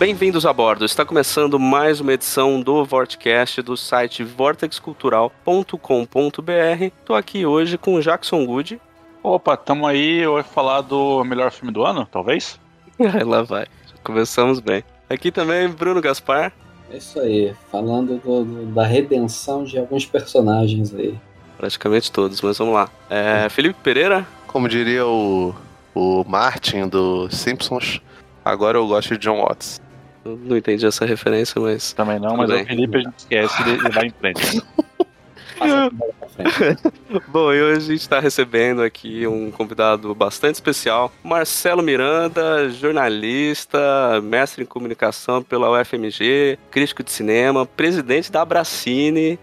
Bem-vindos a bordo. Está começando mais uma edição do Vortcast do site vortexcultural.com.br. Estou aqui hoje com o Jackson Good. Opa, tamo aí, eu vou falar do melhor filme do ano, talvez? Lá vai. Começamos bem. Aqui também Bruno Gaspar. É isso aí, falando do, do, da redenção de alguns personagens aí. Praticamente todos, mas vamos lá. É, Felipe Pereira. Como diria o, o Martin do Simpsons, agora eu gosto de John Watts. Não entendi essa referência, mas. Também não, mas bem. o Felipe a gente esquece de levar em frente. Bom, e hoje a gente está recebendo aqui um convidado bastante especial, Marcelo Miranda, jornalista, mestre em comunicação pela UFMG, crítico de cinema, presidente da Abracine,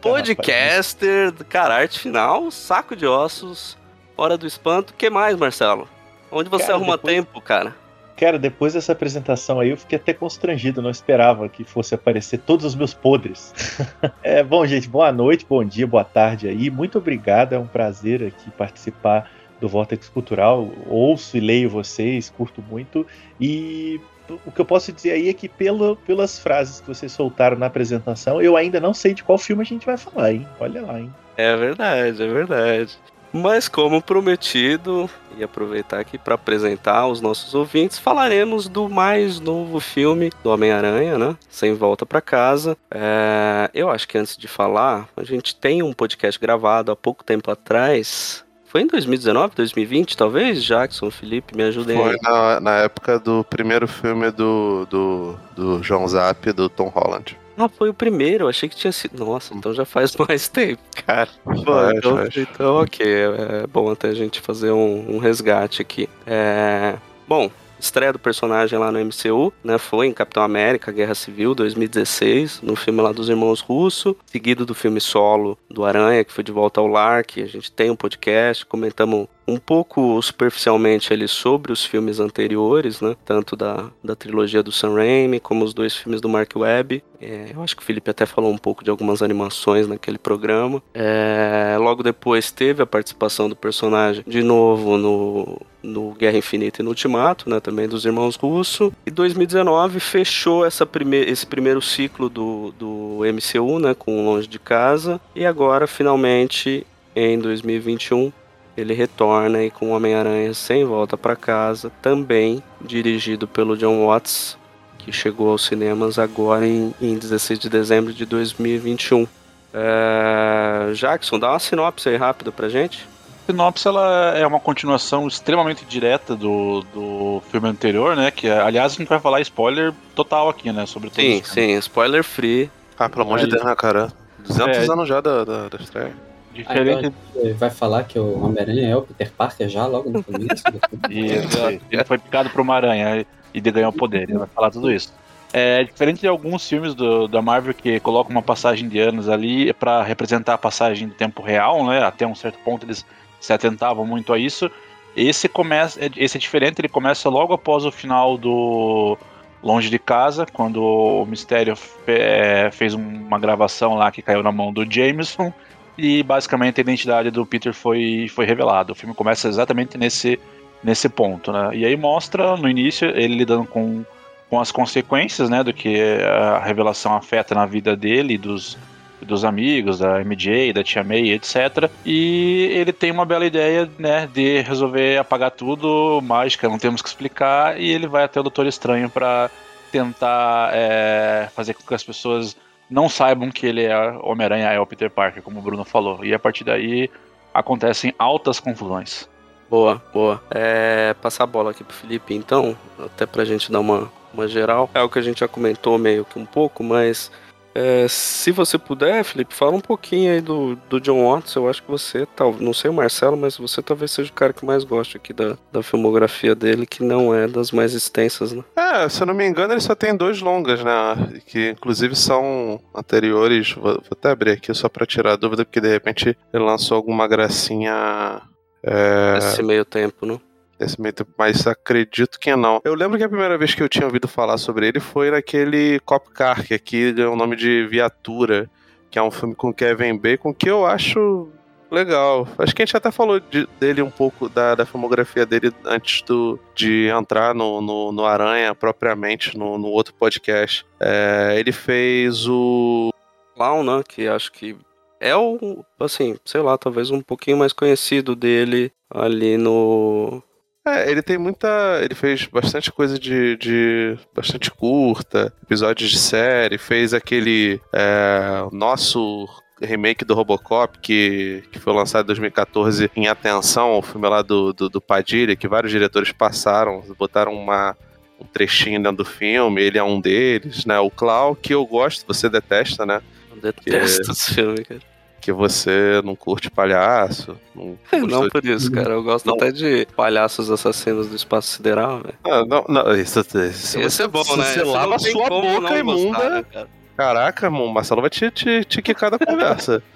podcaster, cara, arte final, saco de ossos, hora do espanto. O que mais, Marcelo? Onde você cara, arruma depois... tempo, cara? Cara, depois dessa apresentação aí, eu fiquei até constrangido, não esperava que fosse aparecer todos os meus podres. é, bom, gente, boa noite, bom dia, boa tarde aí. Muito obrigado, é um prazer aqui participar do Vortex Cultural. Ouço e leio vocês, curto muito. E o que eu posso dizer aí é que, pelo, pelas frases que vocês soltaram na apresentação, eu ainda não sei de qual filme a gente vai falar, hein? Olha lá, hein? É verdade, é verdade. Mas como prometido, e aproveitar aqui para apresentar aos nossos ouvintes, falaremos do mais novo filme do Homem-Aranha, né? Sem Volta para Casa. É, eu acho que antes de falar, a gente tem um podcast gravado há pouco tempo atrás. Foi em 2019, 2020, talvez? Jackson, Felipe, me ajudem Foi na, na, época do primeiro filme do, do, do João Zapp, do Tom Holland. Ah, foi o primeiro, achei que tinha sido. Nossa, então já faz mais tempo, cara. Bom, então, então, ok, é bom até a gente fazer um, um resgate aqui. É... Bom, estreia do personagem lá no MCU, né? Foi em Capitão América, Guerra Civil, 2016, no filme lá dos Irmãos Russo, seguido do filme solo do Aranha, que foi de volta ao lar, que a gente tem um podcast, comentamos um pouco superficialmente ali sobre os filmes anteriores, né? Tanto da, da trilogia do Sam Raimi, como os dois filmes do Mark Webb. É, eu acho que o Felipe até falou um pouco de algumas animações naquele programa. É, logo depois teve a participação do personagem de novo no, no Guerra Infinita e no Ultimato, né? Também dos irmãos Russo. E 2019 fechou essa prime esse primeiro ciclo do, do MCU, né? Com Longe de Casa. E agora, finalmente, em 2021 ele retorna e com Homem-Aranha sem volta para casa, também dirigido pelo John Watts, que chegou aos cinemas agora em, em 16 de dezembro de 2021. É... Jackson, dá uma sinopse aí rápida pra gente. A sinopse ela é uma continuação extremamente direta do, do filme anterior, né? Que aliás a gente vai falar spoiler total aqui, né? Sobre Sim, sim, spoiler free. Ah, pelo amor de Deus, né, cara? 200 é... anos já da, da, da estreia. Diferente. Ah, então vai falar que o Homem-Aranha é o Peter Parker já logo no começo? isso, ele foi picado por uma aranha e ganhou o poder. Ele vai falar tudo isso. É diferente de alguns filmes do, da Marvel que colocam uma passagem de anos ali para representar a passagem de tempo real, né? Até um certo ponto eles se atentavam muito a isso. Esse começa, esse é diferente, ele começa logo após o final do Longe de Casa, quando o Mistério fe, fez uma gravação lá que caiu na mão do Jameson e basicamente a identidade do Peter foi, foi revelada. O filme começa exatamente nesse, nesse ponto, né? E aí mostra no início ele lidando com, com as consequências, né, do que a revelação afeta na vida dele dos, dos amigos, da MJ, da Tia May, etc. E ele tem uma bela ideia, né, de resolver apagar tudo, mágica, não temos que explicar, e ele vai até o Doutor Estranho para tentar é, fazer com que as pessoas não saibam que ele é Homem-Aranha, é o Peter Parker, como o Bruno falou. E a partir daí acontecem altas confusões. Boa, boa. É, passar a bola aqui pro Felipe, então, até pra gente dar uma, uma geral. É o que a gente já comentou meio que um pouco, mas é, se você puder, Felipe, fala um pouquinho aí do, do John Watts. Eu acho que você, tal, não sei o Marcelo, mas você talvez seja o cara que mais gosta aqui da, da filmografia dele, que não é das mais extensas, né? É, se eu não me engano, ele só tem dois longas, né? Que inclusive são anteriores. Vou, vou até abrir aqui só pra tirar a dúvida, porque de repente ele lançou alguma gracinha. É... Esse meio tempo, né? Esse meio tempo, mas acredito que não. Eu lembro que a primeira vez que eu tinha ouvido falar sobre ele foi naquele Cop Car, que aqui é o nome de Viatura, que é um filme com Kevin Bacon, que eu acho legal. Acho que a gente até falou de, dele um pouco, da, da filmografia dele antes do, de entrar no, no, no Aranha propriamente, no, no outro podcast. É, ele fez o. Clown, né? Que acho que é o, assim, sei lá, talvez um pouquinho mais conhecido dele ali no é, ele tem muita. Ele fez bastante coisa de. de bastante curta, episódios de série, fez aquele. É, nosso remake do Robocop, que, que foi lançado em 2014 em atenção ao filme lá do, do, do Padilha, que vários diretores passaram, botaram uma, um trechinho dentro do filme, ele é um deles, né? O Clau, que eu gosto, você detesta, né? Eu detesto que... esse filme, cara que você não curte palhaço. Não, não por isso, cara. Eu gosto não. até de palhaços assassinos do espaço sideral, velho. Ah, não, não, isso, isso, Esse é bom, né? Você lava sua boca imunda. Gostar, né, Caraca, irmão, o Marcelo vai te, te, te quicar da conversa.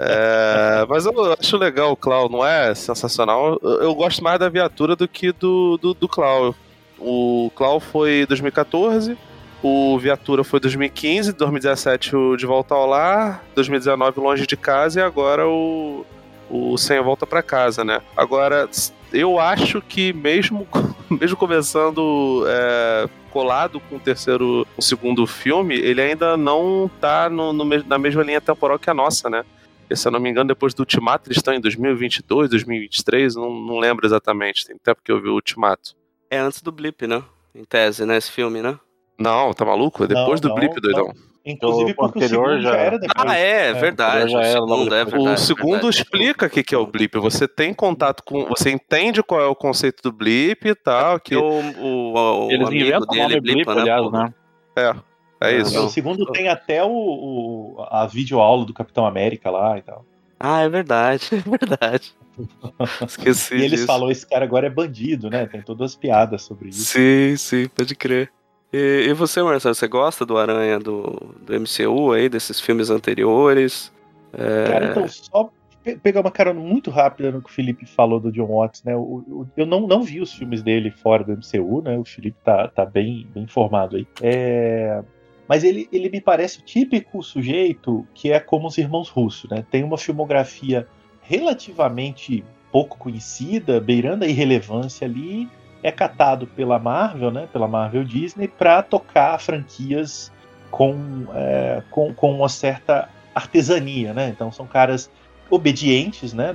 É, mas eu acho legal o Clau, não é sensacional. Eu gosto mais da viatura do que do, do, do Clau. O Clau foi 2014, o Viatura foi 2015, 2017 o De Volta ao Lar, 2019 Longe de Casa e agora o, o Sem Volta para Casa, né? Agora, eu acho que mesmo, mesmo começando é, colado com o terceiro, o segundo filme, ele ainda não tá no, no, na mesma linha temporal que a nossa, né? E, se eu não me engano, depois do Ultimato, eles estão em 2022, 2023, não, não lembro exatamente, tem tempo que eu vi o Ultimato. É antes do Blip, né? Em tese, né? Esse filme, né? Não, tá maluco? É depois não, do blip, doidão. Inclusive porque o anterior já era depois. Ah, é, é verdade. Já o segundo, é, verdade, o segundo verdade. explica o que, que é o blip. Você tem contato com. Você entende qual é o conceito do blip e tal. Que... O, o, o Eles amigo dele blip, né? Aliás, né? É. É isso. O segundo tem até o, o, a videoaula do Capitão América lá e tal. Ah, é verdade, é verdade. Esqueci. e eles falam: esse cara agora é bandido, né? Tem todas as piadas sobre isso. Sim, sim, pode crer. E, e, você, Marcelo, você gosta do Aranha do, do MCU aí, desses filmes anteriores? É... Cara, então, só pegar uma carona muito rápida no que o Felipe falou do John Watts, né? Eu não, não vi os filmes dele fora do MCU, né? O Felipe tá, tá bem, bem informado aí. É... Mas ele, ele me parece o típico sujeito que é como os irmãos russos, né? Tem uma filmografia relativamente pouco conhecida, beirando a irrelevância ali, é catado pela Marvel, né, pela Marvel Disney, para tocar franquias com, é, com, com uma certa artesania, né? Então são caras obedientes, né?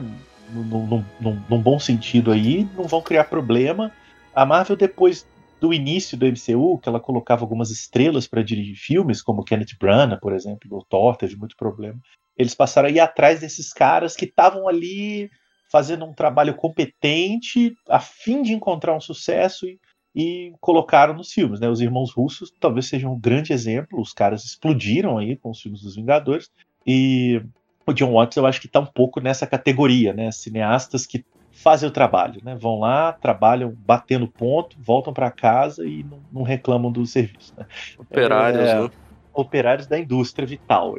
Num, bom sentido aí, não vão criar problema. A Marvel, depois do início do MCU, que ela colocava algumas estrelas para dirigir filmes, como Kenneth Branagh, por exemplo, o Thor teve muito problema. Eles passaram a ir atrás desses caras que estavam ali fazendo um trabalho competente a fim de encontrar um sucesso e, e colocaram nos filmes. Né? Os Irmãos Russos talvez sejam um grande exemplo, os caras explodiram aí com os filmes dos Vingadores, e o John Watts eu acho que está um pouco nessa categoria, né? cineastas que fazem o trabalho, né? vão lá, trabalham batendo ponto, voltam para casa e não, não, reclamam do serviço. Né? Operários, é, né? Operários da indústria vital.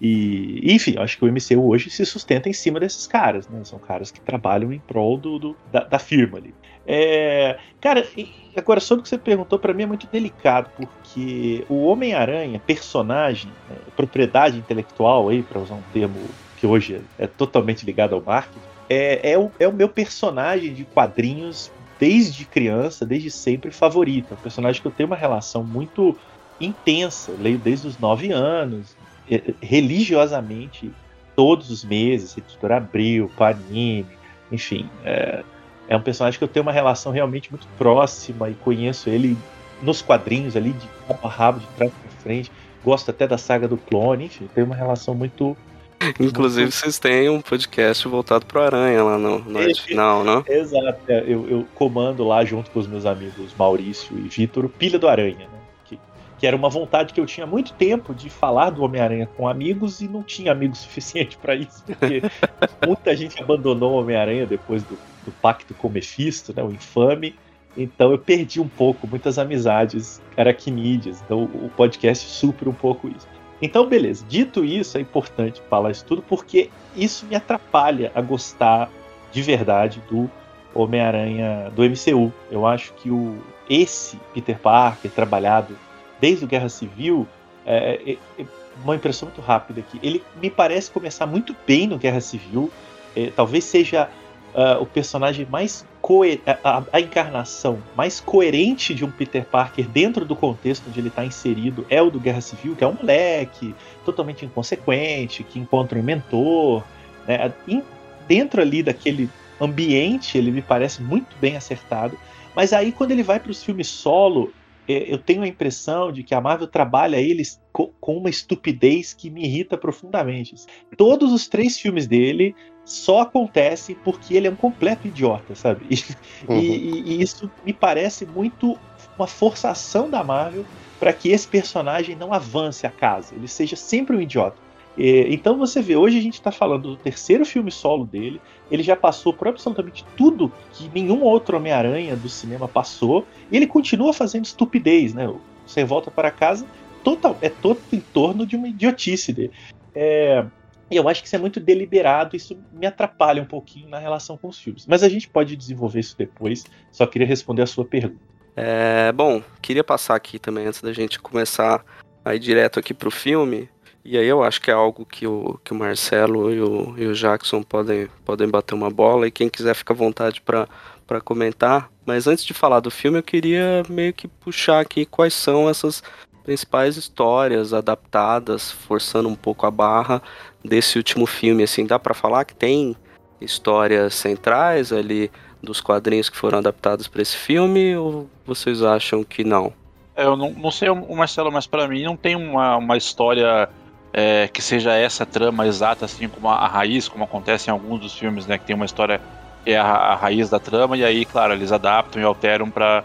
E, enfim, acho que o MCU hoje se sustenta em cima desses caras, né? São caras que trabalham em prol do, do da, da, firma ali. É, cara, agora sobre o que você perguntou, para mim é muito delicado, porque o Homem-Aranha, personagem, é, propriedade intelectual, aí, para usar um termo que hoje é, é totalmente ligado ao marketing, é, é, o, é o meu personagem de quadrinhos desde criança, desde sempre favorito. É um personagem que eu tenho uma relação muito intensa. Leio desde os nove anos, religiosamente, todos os meses, Editor Abril, Panini, enfim. É, é um personagem que eu tenho uma relação realmente muito próxima e conheço ele nos quadrinhos ali, de cabo a rabo, de trás para frente. Gosto até da saga do clone, enfim, tem uma relação muito. Inclusive, vocês têm um podcast voltado pro Aranha lá no, no final, né? Exato, é, eu, eu comando lá junto com os meus amigos Maurício e Vitor o Pilha do Aranha? Que era uma vontade que eu tinha muito tempo de falar do Homem-Aranha com amigos e não tinha amigos suficiente para isso, porque muita gente abandonou o Homem-Aranha depois do, do, pacto com o Mephisto, né, o infame. Então eu perdi um pouco muitas amizades aracnídeas. Então o podcast supra um pouco isso. Então, beleza. Dito isso, é importante falar isso tudo porque isso me atrapalha a gostar de verdade do Homem-Aranha do MCU. Eu acho que o esse Peter Parker trabalhado desde o Guerra Civil, é, é, é, uma impressão muito rápida aqui. Ele me parece começar muito bem no Guerra Civil. É, talvez seja uh, o personagem mais a, a, encarnação mais coerente de um Peter Parker dentro do contexto onde ele está inserido é o do Guerra Civil, que é um moleque totalmente inconsequente, que encontra um mentor. Né? dentro ali daquele ambiente, ele me parece muito bem acertado. Mas aí, quando ele vai para os filmes solo, eu tenho a impressão de que a Marvel trabalha eles com uma estupidez que me irrita profundamente. Todos os três filmes dele só acontecem porque ele é um completo idiota, sabe? E, uhum. e, e isso me parece muito uma forçação da Marvel para que esse personagem não avance a casa, ele seja sempre um idiota. Então você vê, hoje a gente está falando do terceiro filme solo dele, ele já passou por absolutamente tudo que nenhum outro Homem-Aranha do cinema passou, e ele continua fazendo estupidez, né? Você volta para casa, total, é todo em torno de uma idiotice dele. É, eu acho que isso é muito deliberado, isso me atrapalha um pouquinho na relação com os filmes. Mas a gente pode desenvolver isso depois, só queria responder a sua pergunta. É, bom, queria passar aqui também, antes da gente começar a ir direto aqui pro filme, e aí eu acho que é algo que o, que o Marcelo e o, e o Jackson podem, podem bater uma bola e quem quiser fica à vontade para comentar. Mas antes de falar do filme, eu queria meio que puxar aqui quais são essas principais histórias adaptadas, forçando um pouco a barra desse último filme. Assim, dá para falar que tem histórias centrais ali dos quadrinhos que foram adaptados para esse filme ou vocês acham que não? É, eu não, não sei o Marcelo, mas para mim não tem uma, uma história é, que seja essa trama exata, assim como a, a, raiz, como acontece em alguns dos filmes, né? Que tem uma história que é a, a raiz da trama, e aí, claro, eles adaptam e alteram para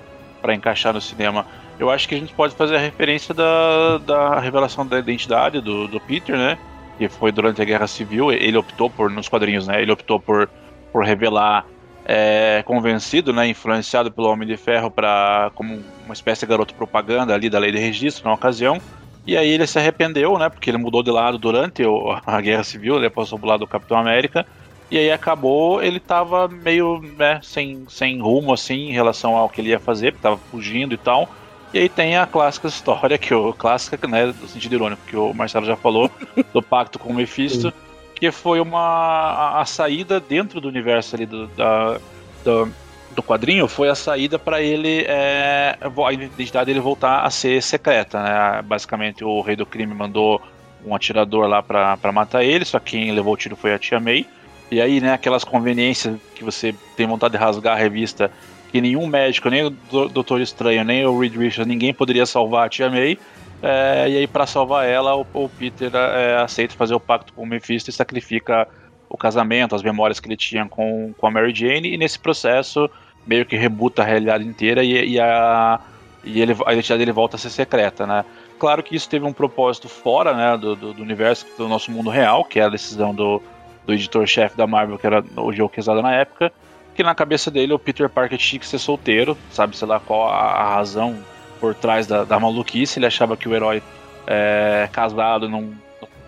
encaixar no cinema. Eu acho que a gente pode fazer a referência da, da revelação da identidade do, do Peter, né? Que foi durante a Guerra Civil. Ele optou por, nos quadrinhos, né? Ele optou por, por revelar, é, convencido, né? Influenciado pelo Homem de Ferro para como uma espécie de garoto propaganda ali da lei de registro na ocasião. E aí ele se arrependeu, né? Porque ele mudou de lado durante a Guerra Civil, ele passou pro lado do Capitão América. E aí acabou, ele tava meio, né, sem, sem rumo, assim, em relação ao que ele ia fazer, porque tava fugindo e tal. E aí tem a clássica história, que o clássica, né, no sentido irônico, que o Marcelo já falou, do pacto com o Mephisto, que foi uma a, a, saída dentro do universo ali do, da, do, do quadrinho foi a saída para ele é, a identidade dele voltar a ser secreta, né? Basicamente o rei do crime mandou um atirador lá para matar ele, só quem levou o tiro foi a Tia May. E aí, né, aquelas conveniências que você tem vontade de rasgar a revista, que nenhum médico, nem o Doutor Estranho, nem o Reed Richards, ninguém poderia salvar a Tia May. É, e aí, para salvar ela, o, o Peter é, aceita fazer o pacto com o Mephisto e sacrifica o casamento, as memórias que ele tinha com, com a Mary Jane, e nesse processo meio que rebuta a realidade inteira e, e a, e ele, a identidade dele volta a ser secreta, né? Claro que isso teve um propósito fora né, do, do, do universo, do nosso mundo real, que é a decisão do, do editor-chefe da Marvel, que era o Joe Quesada na época, que na cabeça dele o Peter Parker tinha que ser solteiro, sabe, sei lá qual a, a razão por trás da, da, maluquice, ele achava que o herói é, casado não,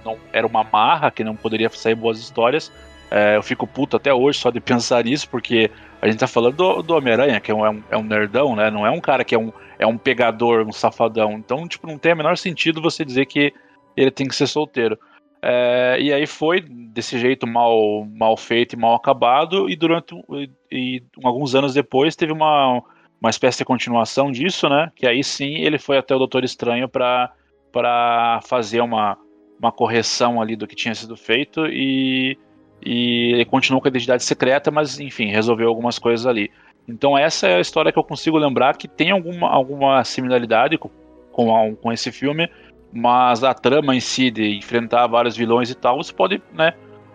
não, era uma marra, que não poderia sair boas histórias, é, eu fico puto até hoje só de pensar nisso, porque a gente tá falando do, do Homem-Aranha, que é um, é um, nerdão, né? Não é um cara que é um, é um pegador, um safadão. Então, tipo, não tem o menor sentido você dizer que ele tem que ser solteiro. É, e aí foi desse jeito mal, mal feito e mal acabado, e durante e, e, alguns anos depois teve uma, uma espécie de continuação disso, né? Que aí sim ele foi até o Doutor Estranho para fazer uma, uma correção ali do que tinha sido feito e e ele continuou com a identidade secreta, mas enfim, resolveu algumas coisas ali. Então essa é a história que eu consigo lembrar que tem alguma, alguma similaridade com, com, com esse filme, mas a trama em si de enfrentar vários vilões e tal, você pode, né,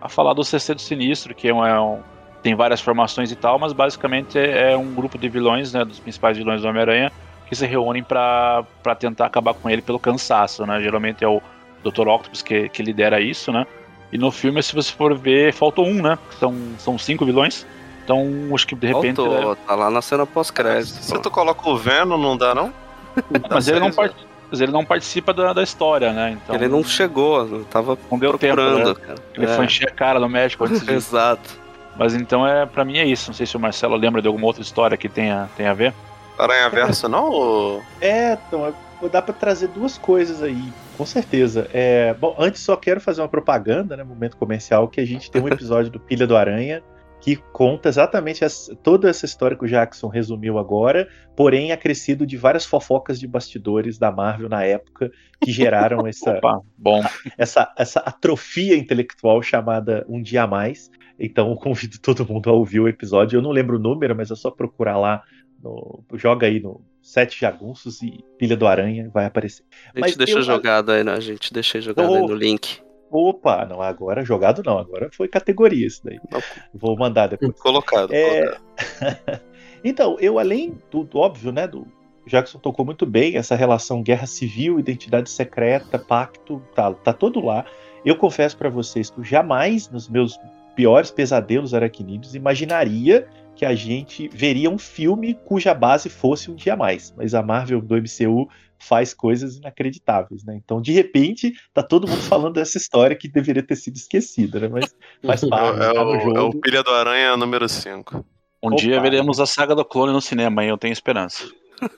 falar do do Sinistro, que é um, é um tem várias formações e tal, mas basicamente é, é um grupo de vilões, né, dos principais vilões do Homem-Aranha, que se reúnem para tentar acabar com ele pelo cansaço, né? Geralmente é o Dr. Octopus que, que lidera isso, né? E no filme, se você for ver, faltou um, né? São, são cinco vilões. Então, acho que de repente. Faltou, é... tá lá na cena pós-crédito. Se tu coloca o Venom, não dá, não? mas, ele não part... mas ele não participa da, da história, né? Então, ele não chegou, não tava não deu procurando. Tempo, né? Ele é. foi encher a cara no médico antes de... Exato. Mas então, é, para mim é isso. Não sei se o Marcelo lembra de alguma outra história que tenha, tenha a ver. Aranha Verso, não? Ou... É, então, dá para trazer duas coisas aí, com certeza. É, bom, antes só quero fazer uma propaganda, né, momento comercial, que a gente tem um episódio do Pilha do Aranha que conta exatamente essa, toda essa história que o Jackson resumiu agora, porém acrescido de várias fofocas de bastidores da Marvel na época que geraram essa, Opa, bom. essa, essa atrofia intelectual chamada Um Dia a Mais. Então eu convido todo mundo a ouvir o episódio. Eu não lembro o número, mas é só procurar lá. No, joga aí no Sete Jagunços e Pilha do Aranha, vai aparecer. A gente mas deixa eu... jogado aí, né? A gente deixa jogado oh, aí no link. Opa, não, agora jogado não, agora foi categoria isso daí. Não. Vou mandar depois. Colocado. É... colocado. então, eu além do, do óbvio, né, do Jackson tocou muito bem essa relação guerra civil, identidade secreta, pacto, tá, tá todo lá. Eu confesso para vocês que eu jamais nos meus piores pesadelos aracnídeos, imaginaria que a gente veria um filme cuja base fosse um dia mais. Mas a Marvel do MCU faz coisas inacreditáveis, né? Então, de repente, tá todo mundo falando dessa história que deveria ter sido esquecida, né? Mas faz é parte, é, tá o, jogo. é o Pilha do Aranha número 5. Um Opa. dia veremos a saga do clone no cinema, hein? Eu tenho esperança.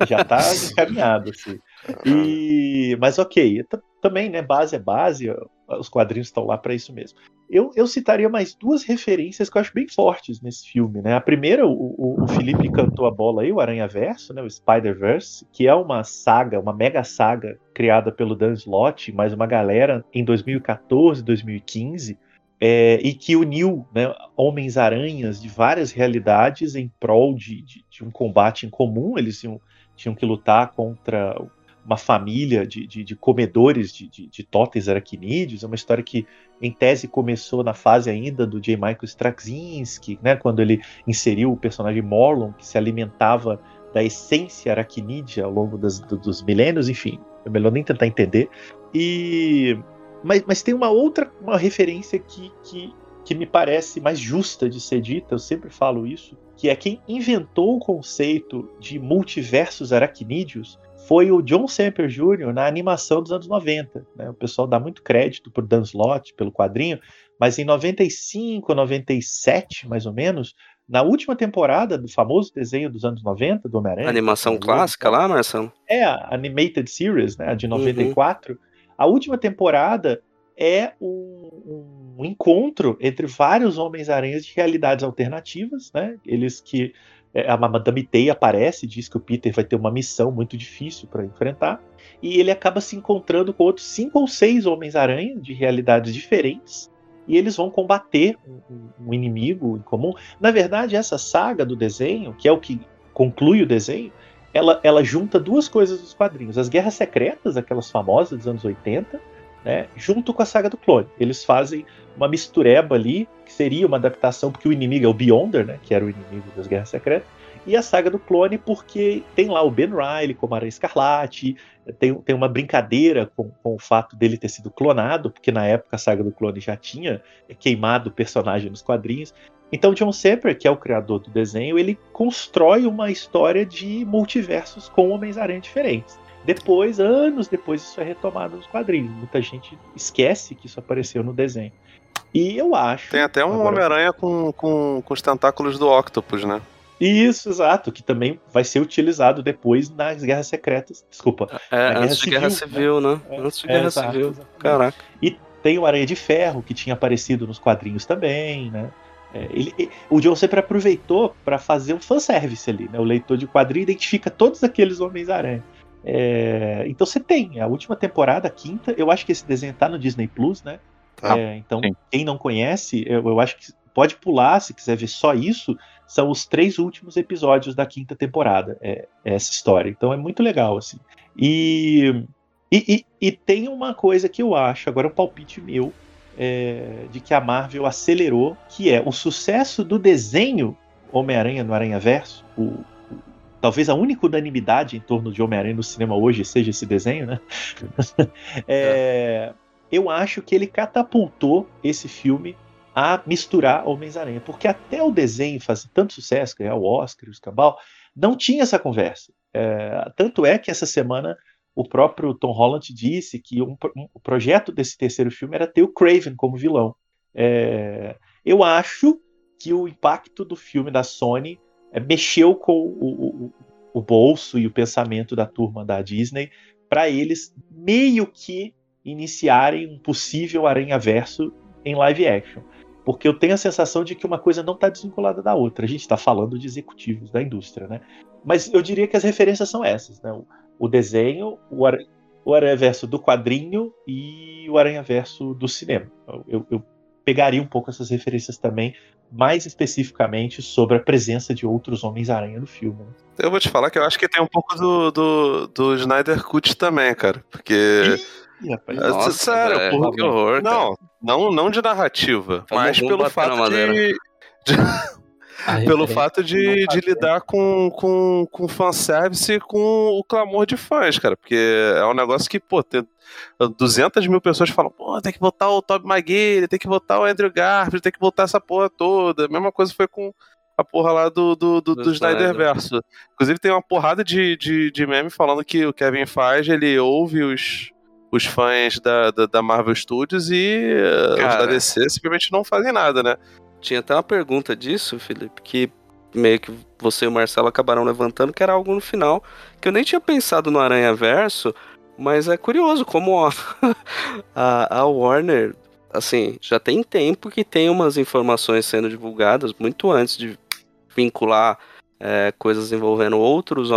Já tá encaminhado, assim. E... Mas ok, também, né? Base é base, os quadrinhos estão lá para isso mesmo. Eu, eu, citaria mais duas referências que eu acho bem fortes nesse filme, né? A primeira, o, o Felipe cantou a bola aí, o Aranha Verso, né? O Spider-Verse, que é uma saga, uma mega saga criada pelo Dan Slott, mais uma galera em 2014, 2015, é, e que uniu né, Homens-Aranhas de várias realidades em prol de, de, de um combate em comum. Eles tinham, tinham que lutar contra uma família de, de, de comedores de, de, de totens aracnídeos. É uma história que, em tese, começou na fase ainda do J. Michael Straczynski, né, quando ele inseriu o personagem Morlon, que se alimentava da essência aracnídea ao longo das, do, dos milênios. Enfim, é melhor nem tentar entender. E mas, mas tem uma outra uma referência que, que me parece mais justa de ser dita, eu sempre falo isso, que é quem inventou o conceito de multiversos aracnídeos foi o John Semper Jr. na animação dos anos 90. Né? O pessoal dá muito crédito por Dan Slott, pelo quadrinho, mas em 95, 97, mais ou menos, na última temporada do famoso desenho dos anos 90, do Homem-Aranha. Animação é clássica lá, Marcelo? É, a Animated Series, né, a de 94. Uhum. A última temporada é um, um encontro entre vários Homens-Aranhas de realidades alternativas, né? Eles que a Madame Teia aparece, diz que o Peter vai ter uma missão muito difícil para enfrentar, e ele acaba se encontrando com outros cinco ou seis Homens-Aranha de realidades diferentes, e eles vão combater um, um, inimigo em comum. Na verdade, essa saga do desenho, que é o que conclui o desenho, ela, ela junta duas coisas dos quadrinhos: as guerras secretas, aquelas famosas dos anos 80, né, junto com a saga do clone. Eles fazem uma mistureba ali, que seria uma adaptação, porque o inimigo é o Beyonder, né, que era o inimigo das Guerras Secretas, e a saga do clone, porque tem lá o Ben Riley como Aranha Escarlate, tem, tem uma brincadeira com, com o fato dele ter sido clonado, porque na época a saga do clone já tinha queimado o personagem nos quadrinhos. Então, John Semper, que é o criador do desenho, ele constrói uma história de multiversos com Homens-Aranha diferentes. Depois, anos depois, isso é retomado nos quadrinhos. Muita gente esquece que isso apareceu no desenho. E eu acho. Tem até um agora... Homem-Aranha com, com, com os tentáculos do Octopus, né? Isso, exato, que também vai ser utilizado depois nas Guerras Secretas. Desculpa. É, antes de Civil, Guerra Civil, né? né? Antes de é, Guerra exato, Civil. Exatamente. Caraca. E tem o Aranha de Ferro, que tinha aparecido nos quadrinhos também, né? É, ele, o John sempre aproveitou para fazer um fanservice ali, né? O leitor de quadrinho identifica todos aqueles Homens-Aranha. É, então você tem a última temporada, a quinta. Eu acho que esse desenho tá no Disney Plus, né? Tá. É, então, Sim. quem não conhece, eu, eu, acho que pode pular se quiser ver só isso. são os três últimos episódios da quinta temporada. É, é essa história. Então é muito legal, assim. E, e, e, e, tem uma coisa que eu acho, agora é um palpite meu, é, de que a Marvel acelerou, que é o sucesso do desenho Homem-Aranha no Aranha Verso, o, talvez a única unanimidade em torno de Homem-Aranha no cinema hoje seja esse desenho, né? é, eu acho que ele catapultou esse filme a misturar Homens-Aranha, porque até o desenho fazer tanto sucesso, ganhar o Oscar, o Escambau, não tinha essa conversa. É, tanto é que essa semana o próprio Tom Holland disse que um, um, o projeto desse terceiro filme era ter o Craven como vilão. É, eu acho que o impacto do filme da Sony é, mexeu com o, o, o, bolso e o pensamento da turma da Disney para eles meio que iniciarem um possível aranha-verso em live action. Porque eu tenho a sensação de que uma coisa não está desvinculada da outra. A gente está falando de executivos da indústria, né? Mas eu diria que as referências são essas, né? o desenho, o, Ar o Aranha-Verso do quadrinho e o Aranha-Verso do cinema. Eu, eu, pegaria um pouco essas referências também, mais especificamente sobre a presença de outros Homens-Aranha no filme. Né? Eu vou te falar que eu acho que tem um pouco do, do, do Snyder Cut também, cara, porque... Ih, rapaz, é, Nossa, sério, é, por... que horror, não, não, não de narrativa, mas pelo fato de... de... pelo fato de, de lidar com, com, com fanservice e com o clamor de fãs, cara. Porque é um negócio que, pô, tem 200 mil pessoas falam, pô, tem que botar o Toby Maguire, tem que botar o Andrew Garfield, tem que botar essa porra toda. A mesma coisa foi com a porra lá do, do, do, do, do Snyder Verso. Inclusive tem uma porrada de, de, de meme falando que o Kevin Feige, ele ouve os, os fãs da, da, da Marvel Studios e Cara, os da DC simplesmente não fazem nada, né? Tinha até uma pergunta disso, Felipe, que meio que você e o Marcelo acabaram levantando, que era algo no final, que eu nem tinha pensado no Aranha Verso, mas é curioso como a, a, a Warner, assim, já tem tempo que tem umas informações sendo divulgadas, muito antes de vincular é, coisas envolvendo outros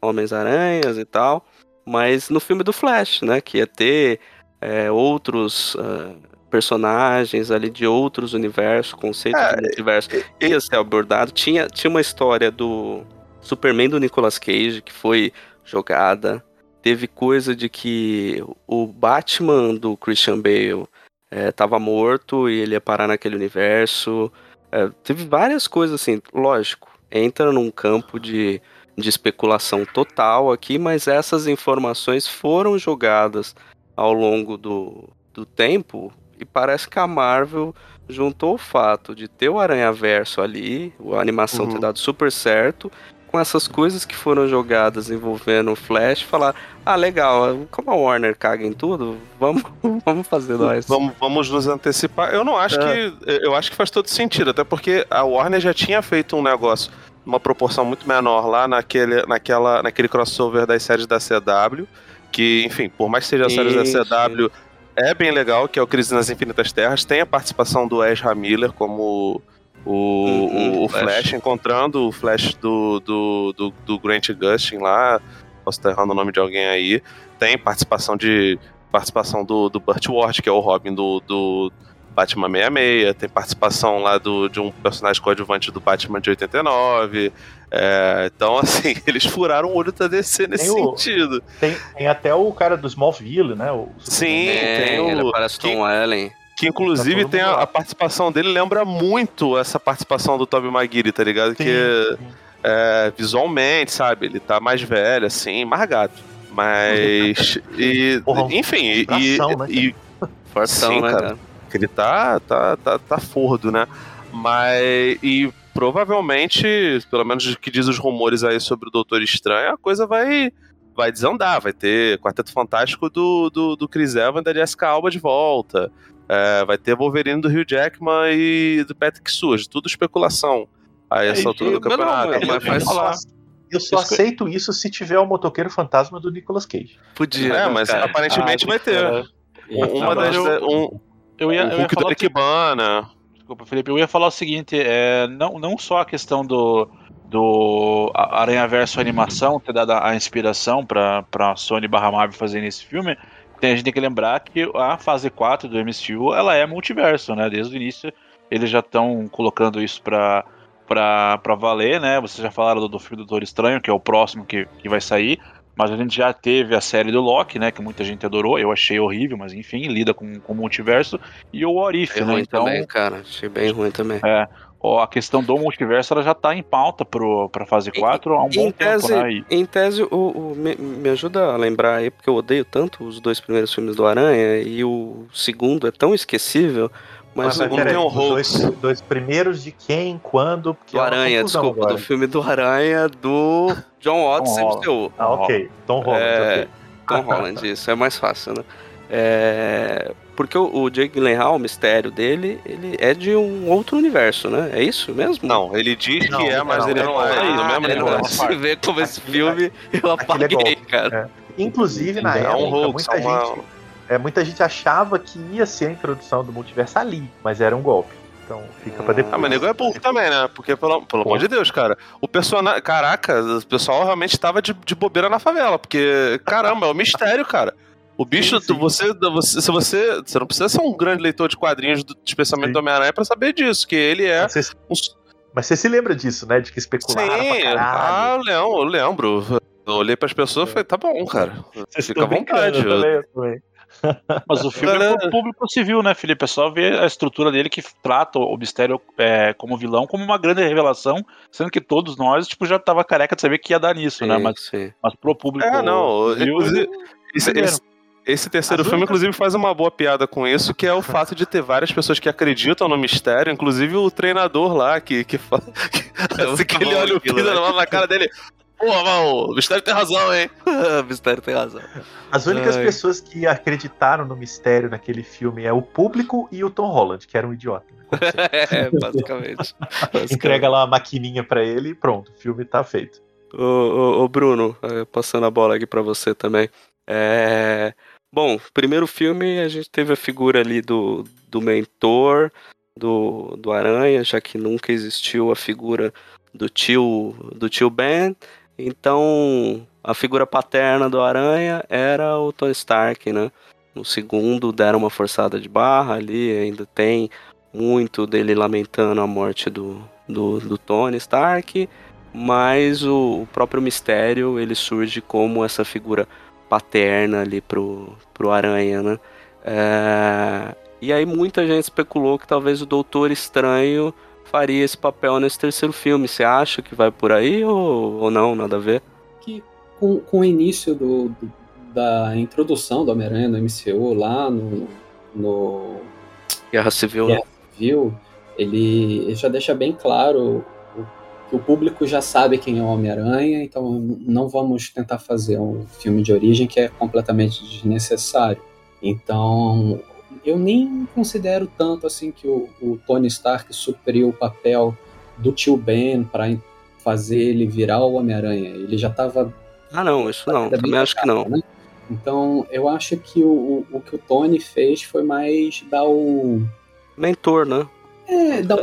Homens-Aranhas e tal, mas no filme do Flash, né, que ia ter é, outros... Uh, personagens ali de outros universos, conceito é, de universo ia ser abordado. Tinha, tinha uma história do Superman do Nicolas Cage que foi jogada. Teve coisa de que o Batman do Christian Bale estava é, morto e ele ia parar naquele universo. É, teve várias coisas assim, lógico, entra num campo de, de especulação total aqui, mas essas informações foram jogadas ao longo do, do tempo e parece que a Marvel juntou o fato de ter o Aranha Verso ali, a animação uhum. ter dado super certo, com essas coisas que foram jogadas envolvendo o Flash, falar: ah, legal, como a Warner caga em tudo, vamos, vamos fazer nós. Vamos, vamos nos antecipar. Eu não acho é. que. Eu acho que faz todo sentido, até porque a Warner já tinha feito um negócio, uma proporção muito menor lá naquele, naquela, naquele crossover das séries da CW. Que, enfim, por mais que seja a série da CW é bem legal, que é o Crise nas Infinitas Terras. Tem a participação do Ezra Miller como o, uhum, o, o Flash. Flash. encontrando o Flash do, do, do, do Grant Gustin lá. Posso estar errando o nome de alguém aí. Tem participação de participação do, do Burt Ward, que é o Robin do, do Batman 66, tem participação lá do, de um personagem coadjuvante do Batman de 89. É, então, assim, eles furaram o olho da DC nesse tem sentido. O, tem, tem, até o cara do Smallville, né? O Sim, é, tem o. Ele parece Tom Allen. Que inclusive tá tem a, a, participação dele, lembra muito essa participação do Tobey Maguire, tá ligado? Sim, que sim. É, visualmente, sabe? Ele tá mais velho, assim, mais gato. Mas. e, Porra, enfim, e. Né, e Forção, sim, né, cara? cara? Que ele tá, tá, tá, tá fordo, né? Mas. E provavelmente, pelo menos o que diz os rumores aí sobre o Doutor Estranho, a coisa vai vai desandar. Vai ter Quarteto Fantástico do, do, do Chris Evans e da Jessica Alba de volta. É, vai ter Wolverine do Hugh Jackman e do Patrick Stewart. Tudo especulação a essa altura do campeonato. Não, mas faz falar. Eu só aceito isso se tiver o motoqueiro fantasma do Nicolas Cage. Podia. É, mas cara. aparentemente ah, vai ter. Cara. Uma das. Um, eu ia, eu ia falar que... Desculpa, Felipe, eu ia falar o seguinte, é, não, não só a questão do, do Aranha Verso animação ter dado a inspiração para a Sony barra Marvel fazer esse filme, tem, a gente tem que lembrar que a fase 4 do MCU ela é multiverso, né? Desde o início eles já estão colocando isso para pra, pra valer, né? Vocês já falaram do, do filme do Doutor Estranho, que é o próximo que, que vai sair. Mas a gente já teve a série do Loki, né? Que muita gente adorou. Eu achei horrível, mas enfim, lida com, com o multiverso. E o Orif, né? Ruim então, também, cara. Achei bem ruim também. É. Ó, a questão do multiverso ela já tá em pauta pro, pra fase 4 há um bom tese, tempo, né? Em tese, o, o me, me, ajuda a lembrar aí, porque eu odeio tanto os dois primeiros filmes do Aranha e o segundo é tão esquecível. Mas, mas o segundo tem um dois, dois primeiros de quem, quando? do Aranha, desculpa, agora. do filme do Aranha do John Watts MCU. Ah, ok. Tom Holland. É, okay. Tom Holland, isso é mais fácil, né? É, porque o, o Jake Gyllenhaal, o mistério dele, ele é de um outro universo, né? É isso mesmo? Não, ele diz não, que é, mas não, ele não é. é, é no mesmo universo. Você vê como esse filme eu apaguei, cara. É. Inclusive, na época, um muita gente... É, muita gente achava que ia ser a introdução do multiverso ali, mas era um golpe. Então fica pra depois. Ah, mas nego é burro também, né? Porque, pelo, pelo amor de Deus, cara, o personagem. Caraca, o pessoal realmente tava de, de bobeira na favela. Porque, caramba, é um mistério, cara. O bicho, sim, sim. Você, você, se você. Você não precisa ser um grande leitor de quadrinhos, especialmente sim. do Homem-Aranha, pra saber disso, que ele é. Mas você, um... mas você, se lembra disso, né? De que especularam Sim, ah, eu lembro, eu lembro. Eu olhei pras pessoas e falei, tá bom, cara. Fica à vontade. Eu também, eu também. Mas o filme é pro público civil, né, Felipe? É só ver a estrutura dele que trata o Mistério é, como vilão como uma grande revelação, sendo que todos nós, tipo, já tava careca de saber que ia dar nisso, né? sim, né? Mas, sim. mas pro público. É, não. Civil, esse, esse, esse, terceiro As filme, inclusive, faz uma boa piada com isso, que é o fato de ter várias pessoas que acreditam no mistério, inclusive o treinador lá, que, que fala. Que, é assim que ele olha o Pisa né? na cara dele. Pô, mano, o mistério tem razão, hein? o mistério tem razão. As únicas Ai. pessoas que acreditaram no mistério naquele filme é o público e o Tom Holland, que era um idiota. Né? é, basicamente. Entrega lá uma maquininha para ele e pronto, o filme tá feito. Ô, ô, ô Bruno, é, passando a bola aqui para você também. É... Bom, primeiro filme a gente teve a figura ali do, do mentor do, do Aranha, já que nunca existiu a figura do tio do tio Ben. Então, a figura paterna do Aranha era o Tony Stark, né? No segundo deram uma forçada de barra ali, ainda tem muito dele lamentando a morte do, do, do Tony Stark, mas o, o, próprio mistério ele surge como essa figura paterna ali pro, pro Aranha, né? É, e aí muita gente especulou que talvez o Doutor Estranho faria esse papel nesse terceiro filme. Você acha que vai por aí ou, ou não? Nada a ver? Que com, com o início do, do da introdução do Homem-Aranha no MCU lá no, no Guerra Civil, Guerra Civil ele, ele já deixa bem claro que o público já sabe quem é o Homem-Aranha, então não vamos tentar fazer um filme de origem que é completamente desnecessário. Então, eu nem considero tanto assim que o, o Tony Stark supriu o papel do tio Ben para fazer ele virar o Homem-Aranha. Ele já estava. Ah, não, isso não. Também acho que não. Né? Então, eu acho que o, o, o, que o Tony fez foi mais dar o. Mentor, né? É, dar,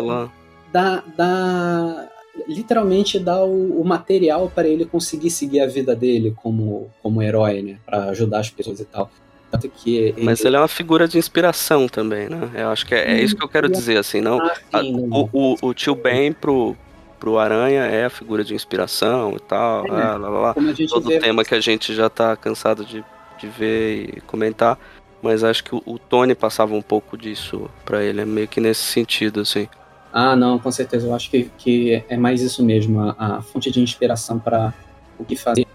dar, dar literalmente dar o, o material para ele conseguir seguir a vida dele como, como herói, né? Para ajudar as pessoas e tal. Que. Mas ele é uma figura de inspiração também, né? Eu acho que é, é isso que eu quero dizer, assim, não. Ah, a, o, o, o, tio Ben pro, pro Aranha é a figura de inspiração e tal, é, lá, lá, lá. todo vê... tema que a gente já tá cansado de, de ver e comentar. Mas acho que o, o Tony passava um pouco disso para ele, é meio que nesse sentido, assim. Ah, não, com certeza. Eu acho que, que é mais isso mesmo, a, a fonte de inspiração para o que fazer,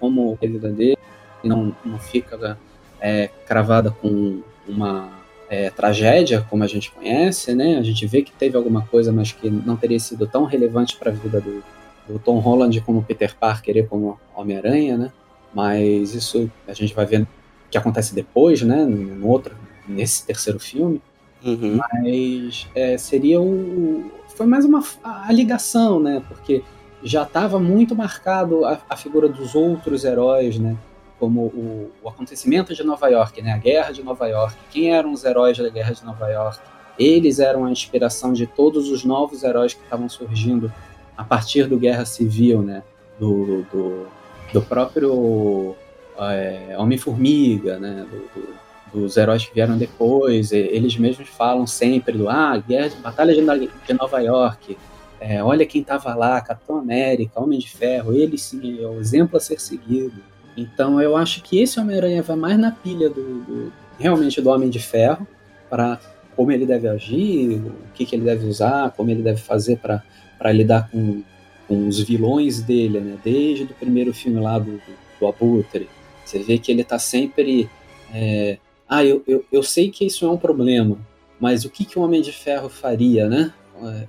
como a vida dele, não, não fica é, cravada com uma é, tragédia, como a gente conhece, né? A gente vê que teve alguma coisa, mas que não teria sido tão relevante para a vida do, do, Tom Holland como Peter Parker e como Homem-Aranha, né? Mas isso a gente vai ver que acontece depois, né? No outro, nesse terceiro filme. Uhum. Mas é, seria o. Foi mais uma a, ligação, né? Porque já estava muito marcado a, a, figura dos outros heróis, né? Como o, o, acontecimento de Nova York, né? A guerra de Nova York. Quem eram os heróis da guerra de Nova York? Eles eram a inspiração de todos os novos heróis que estavam surgindo a partir do Guerra Civil, né? Do, do, do próprio é, Homem-Formiga, né? Do, do, dos heróis que vieram depois, eles mesmos falam sempre do ah, guerra, batalha de, Nova York, É, olha quem estava lá, Capitão América, Homem de Ferro, ele sim é o exemplo a ser seguido. Então eu acho que esse Homem-Aranha vai mais na pilha do, do, realmente do Homem de Ferro para como ele deve agir, o que, que ele deve usar, como ele deve fazer para lidar com, com os vilões dele, né? Desde o primeiro filme lá do, do Abutre. Você vê que ele está sempre. É, ah, eu, eu, eu sei que isso é um problema, mas o que, que o Homem de Ferro faria, né? É,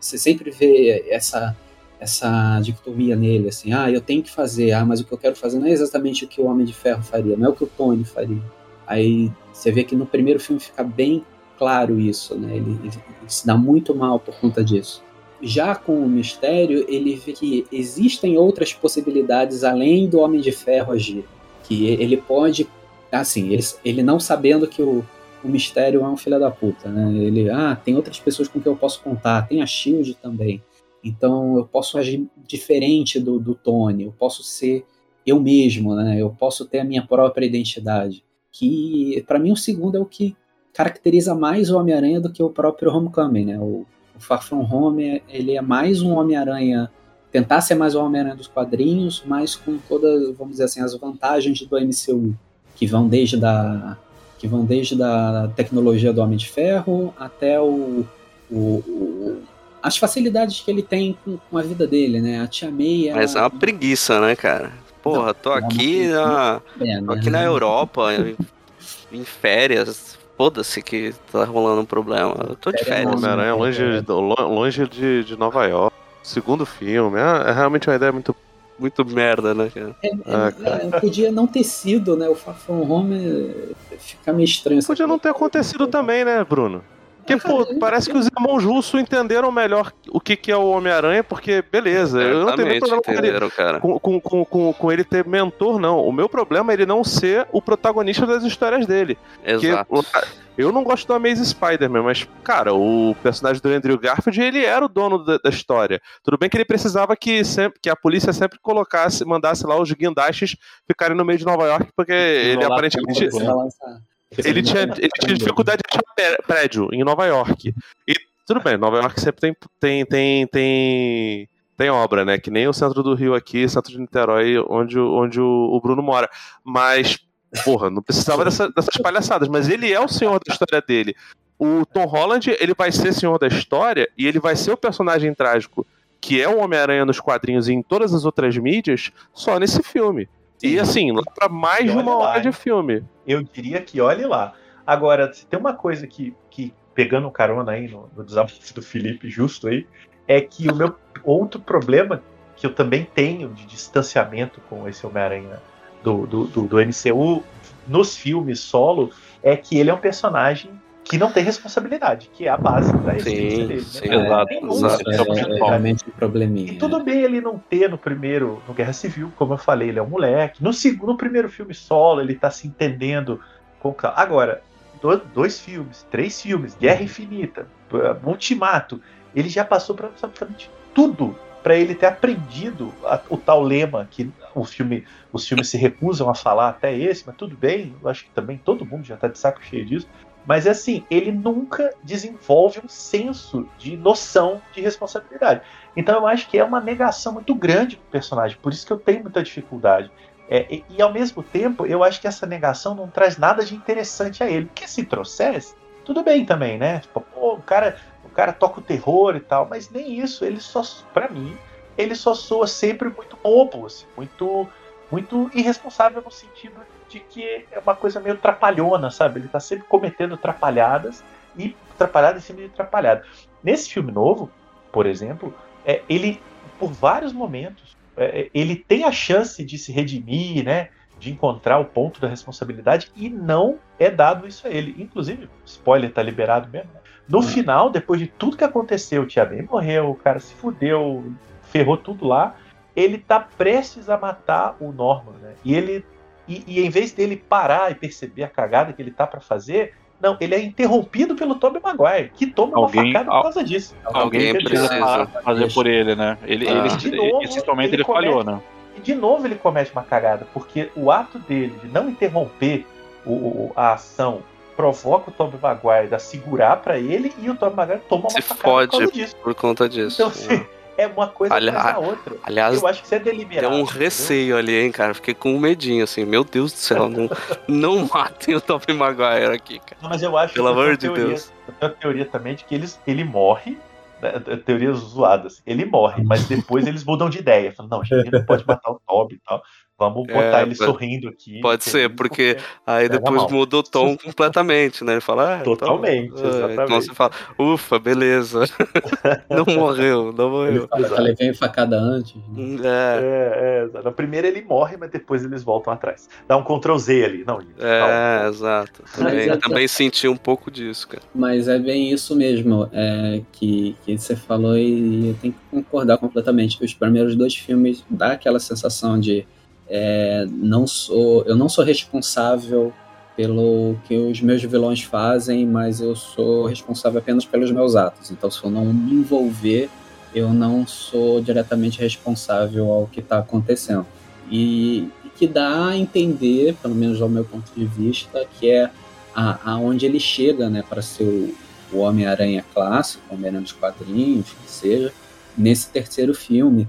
você sempre vê essa, essa dicotomia nele, assim, ah, eu tenho que fazer, ah, mas o que eu quero fazer não é exatamente o que o Homem de Ferro faria, não é o que o Tony faria. Aí você vê que no primeiro filme fica bem claro isso, né? Ele, ele, se dá muito mal por conta disso. Já com o Mistério, ele vê que existem outras possibilidades além do Homem de Ferro agir. Que ele pode, assim, ele, ele não sabendo que o, o Mistério é um filho da puta, né? Ele, ah, tem outras pessoas com quem eu posso contar, tem a Shield também. Então eu posso agir diferente do, do Tony, eu posso ser eu mesmo, né? Eu posso ter a minha própria identidade. Que para mim o segundo é o que caracteriza mais o Homem-Aranha do que o próprio Homecoming, né? O, o Far From Home ele é mais um Homem-Aranha tentar ser mais o Homem-Aranha dos quadrinhos, mas com todas, vamos dizer assim, as vantagens do MCU, que vão desde da que vão desde a tecnologia do Homem de Ferro até o, o, o as facilidades que ele tem com, com, a vida dele, né? A Tia May. Ela... Mas é uma preguiça, né, cara? Porra, tô aqui na, é, tô aqui na Europa, em, férias, foda-se que tá rolando um problema. Eu tô de férias. Homem-Aranha longe, longe de, de Nova York. Segundo filme. É, é realmente uma ideia muito muito merda, né, cara? É, ah, cara. É, podia não ter sido, né? O Far From Home fica meio estranho. Podia não ter acontecido também, né, Bruno? Porque, pô, parece que os irmãos Russo entenderam melhor o que, que é o Homem-Aranha, porque, beleza, eu não tenho problema com ele, com, com, com, com, ele ter mentor, não. O meu problema é ele não ser o protagonista das histórias dele. Exato. Porque, eu não gosto do Amazing Spider-Man, mas, cara, o personagem do Andrew Garfield, ele era o dono da, da, história. Tudo bem que ele precisava que, sempre, que a polícia sempre colocasse, mandasse lá os guindastes ficarem no meio de Nova York, porque ele aparentemente... Ele tinha, ele tinha dificuldade de achar prédio em Nova York. E tudo bem, Nova York sempre tem, tem, tem, tem, tem obra, né? Que nem o centro do Rio aqui, centro de Niterói, onde, onde o, o Bruno mora. Mas, porra, não precisava dessa, dessas palhaçadas. Mas ele é o senhor da história dele. O Tom Holland, ele vai ser senhor da história e ele vai ser o personagem trágico que é o Homem-Aranha nos quadrinhos e em todas as outras mídias, só nesse filme. E assim, lá pra mais de uma hora de filme. Eu diria que olhe lá. Agora, se tem uma coisa que, que pegando carona aí no, no desabafo do Felipe, justo aí, é que o meu outro problema que eu também tenho de distanciamento com esse Homem-Aranha do, do, do, do MCU nos filmes solo é que ele é um personagem que não tem responsabilidade, que é a base da essência dele. Né? Sim, né? exato, exato. É, é, realmente um probleminha. E tudo bem ele não ter no primeiro, no Guerra Civil, como eu falei, ele é um moleque. No segundo, no primeiro filme solo, ele tá se entendendo com Agora, dois filmes, três filmes, Guerra Infinita, Ultimato, ele já passou por absolutamente tudo para ele ter aprendido a, o tal lema que o filme, os filmes se recusam a falar até esse, mas tudo bem, eu acho que também todo mundo já tá de saco cheio disso. Mas assim, ele nunca desenvolve um senso de noção de responsabilidade. Então eu acho que é uma negação muito grande pro personagem, por isso que eu tenho muita dificuldade. É, e, e, ao mesmo tempo, eu acho que essa negação não traz nada de interessante a ele. Porque se trouxesse, tudo bem também, né? Tipo, pô, o cara, o cara toca o terror e tal, mas nem isso, ele só, para mim, ele só soa sempre muito bobo, assim, muito, muito irresponsável no sentido de que é uma coisa meio trapalhona, sabe? Ele tá sempre cometendo trapalhadas e trapalhada em cima de trapalhada. Nesse filme novo, por exemplo, é, ele, por vários momentos, é, é, ele tem a chance de se redimir, né? De encontrar o ponto da responsabilidade e não é dado isso a ele. Inclusive, spoiler tá liberado mesmo. Né? No hum. final, depois de tudo que aconteceu, o Tia Ben morreu, o cara se fudeu, ferrou tudo lá. Ele tá prestes a matar o Norman, né? E ele e, e, em vez dele parar e perceber a cagada que ele tá para fazer, não, ele é interrompido pelo Tobey Maguire, que toma alguém, uma facada por causa disso. Alguém, alguém precisa fazer por ele, né? Ele, ah. ele, de novo, esse momento ele, ele comete, falhou, né? E de novo ele comete uma cagada, porque o ato dele de não interromper o, a ação provoca o Tobey Maguire a segurar para ele e o Tobey Maguire toma uma Se fode por, por conta disso. Então, assim, é uma coisa Ali, a outra. Aliás, eu acho que isso é deliberado. Deu um receio ali, hein, cara. Fiquei com um medinho, assim. Meu Deus do céu, não, não matem o Tobey Maguire aqui, cara. Não, mas eu acho Pelo amor de teoria, Deus. Eu tenho a teoria também de que eles, ele morre né, teorias zoadas. Ele morre, mas depois eles mudam de ideia. Falam, não, a gente não pode matar o Toby e tal. Vamos botar é, ele sorrindo aqui. Pode ser, porque aí depois muda o tom completamente, né? Ele fala, ah, totalmente. Então, então você fala, ufa, beleza. não morreu, não morreu. Ele fala, levei facada antes. Né? É. é, é. Na primeira ele morre, mas depois eles voltam atrás. Dá um Ctrl Z ali, não. É, exato. Também, é, também senti um pouco disso, cara. Mas é bem isso mesmo é, que, que você falou e eu tenho que concordar completamente. Os primeiros dois filmes dá aquela sensação de é, não sou, eu não sou responsável pelo que os meus vilões fazem, mas eu sou responsável apenas pelos meus atos. Então, se eu não me envolver, eu não sou diretamente responsável ao que está acontecendo. E, que dá a entender, pelo menos ao meu ponto de vista, que é aonde ele chega, né, para ser o, o Homem-Aranha clássico, Homem-Aranha dos quadrinhos, que seja, nesse terceiro filme,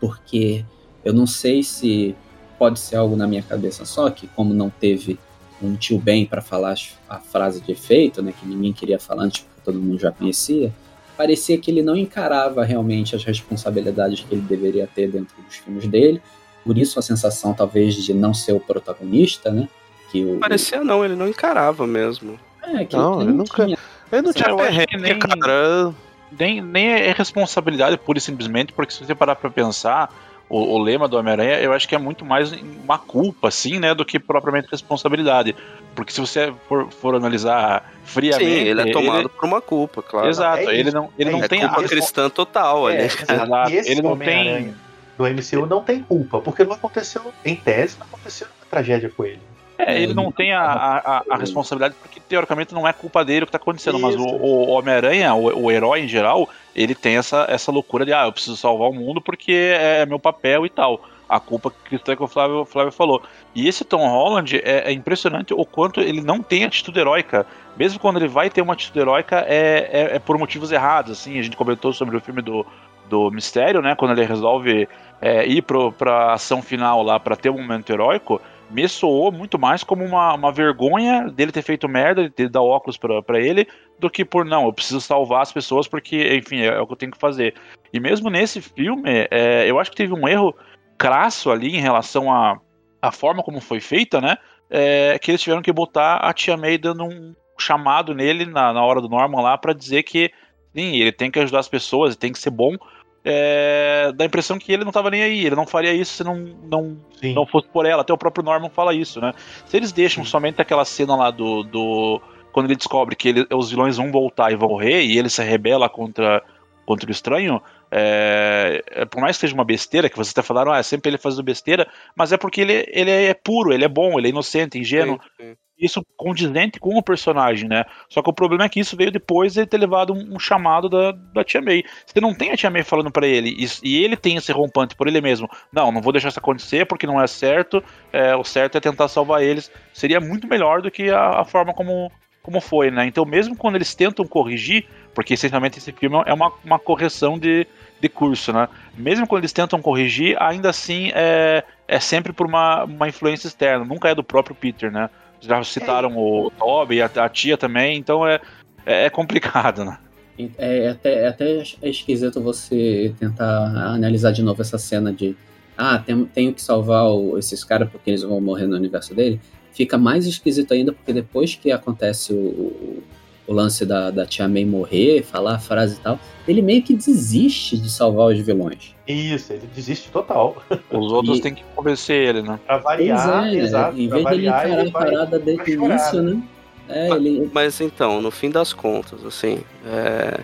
porque eu não sei se pode ser algo na minha cabeça só, que como não teve um tio Ben para falar a frase de efeito, né, que ninguém queria falar antes porque todo mundo já conhecia, parecia que ele não encarava realmente as responsabilidades que ele deveria ter dentro dos filmes dele. Por isso a sensação talvez de não ser o protagonista, né? Que o, parecia não, ele não encarava mesmo. É, que não, ele, nunca. Tinha... Ele não tinha perrengue, nem, cara. Nem, nem é responsabilidade pura e simplesmente, porque se você parar pra pensar, o, o lema do Homem-Aranha, eu acho que é muito mais uma culpa, assim, né, do que propriamente responsabilidade. Porque se você for, for analisar friamente. Sim, ele é tomado ele... por uma culpa, claro. Exato, é ele não, ele é não tem culpa a cristã total é, ali. Exato. Ele não tem. Do MCU não tem culpa, porque não aconteceu, em tese, não aconteceu uma tragédia com ele. É, ele não tem a, a, a, responsabilidade porque teoricamente não é culpa dele o que está acontecendo, Isso. mas o, o Homem-Aranha, o, o, herói em geral, ele tem essa, essa loucura de ah, eu preciso salvar o mundo porque é, é meu papel e tal. A culpa que o Flávio, Flávio falou. E esse Tom Holland é, é, impressionante o quanto ele não tem atitude heróica. Mesmo quando ele vai ter uma atitude heróica, é, é, é por motivos errados. Assim, a gente comentou sobre o filme do, do Mistério, né? Quando ele resolve é, ir pro, pra ação final lá para ter um momento heróico me soou muito mais como uma, uma vergonha dele ter feito merda, de dar óculos para ele, do que por não, eu preciso salvar as pessoas porque, enfim, é, é o que eu tenho que fazer. E mesmo nesse filme, é, eu acho que teve um erro crasso ali em relação à a, a, forma como foi feita, né? É, que eles tiveram que botar a Tia May dando um chamado nele na, na hora do Norman lá para dizer que sim, ele tem que ajudar as pessoas, tem que ser bom, é, dá a impressão que ele não tava nem aí, ele não faria isso se não, não, não fosse por ela. Até o próprio Norman fala isso, né? Se eles deixam Sim. somente aquela cena lá do. do quando ele descobre que ele, os vilões vão voltar e vão morrer, e ele se rebela contra, contra o estranho, é, é, por mais que seja uma besteira, que vocês até falaram, ah, é sempre ele fazendo besteira, mas é porque ele, ele é puro, ele é bom, ele é inocente, ingênuo. Sim, sim isso condizente com o personagem, né? Só que o problema é que isso veio depois de ter levado um, um chamado da, da Tia May. Você não tem a Tia May falando para ele, e, e, ele tem esse rompante por ele mesmo. Não, não vou deixar isso acontecer porque não é certo. É, o certo é tentar salvar eles. Seria muito melhor do que a, a forma como, como foi, né? Então, mesmo quando eles tentam corrigir, porque essencialmente esse filme é uma, uma correção de, de curso, né? Mesmo quando eles tentam corrigir, ainda assim é, é sempre por uma, uma influência externa, nunca é do próprio Peter, né? Já citaram é. o Toby e a, a, tia também, então é, é, é complicado, né? É, é até, é até esquisito você tentar analisar de novo essa cena de ah, tem, tenho que salvar o, esses caras porque eles vão morrer no universo dele. Fica mais esquisito ainda porque depois que acontece o, o lance da, da Tia May morrer, falar a frase e tal, ele meio que desiste de salvar os vilões. Isso, ele desiste total. Os outros e... têm que convencer ele, né? Pra variar, é, exato. Em vez dele encarar a parada desde o início, né? É, mas, ele... mas então, no fim das contas, assim, é...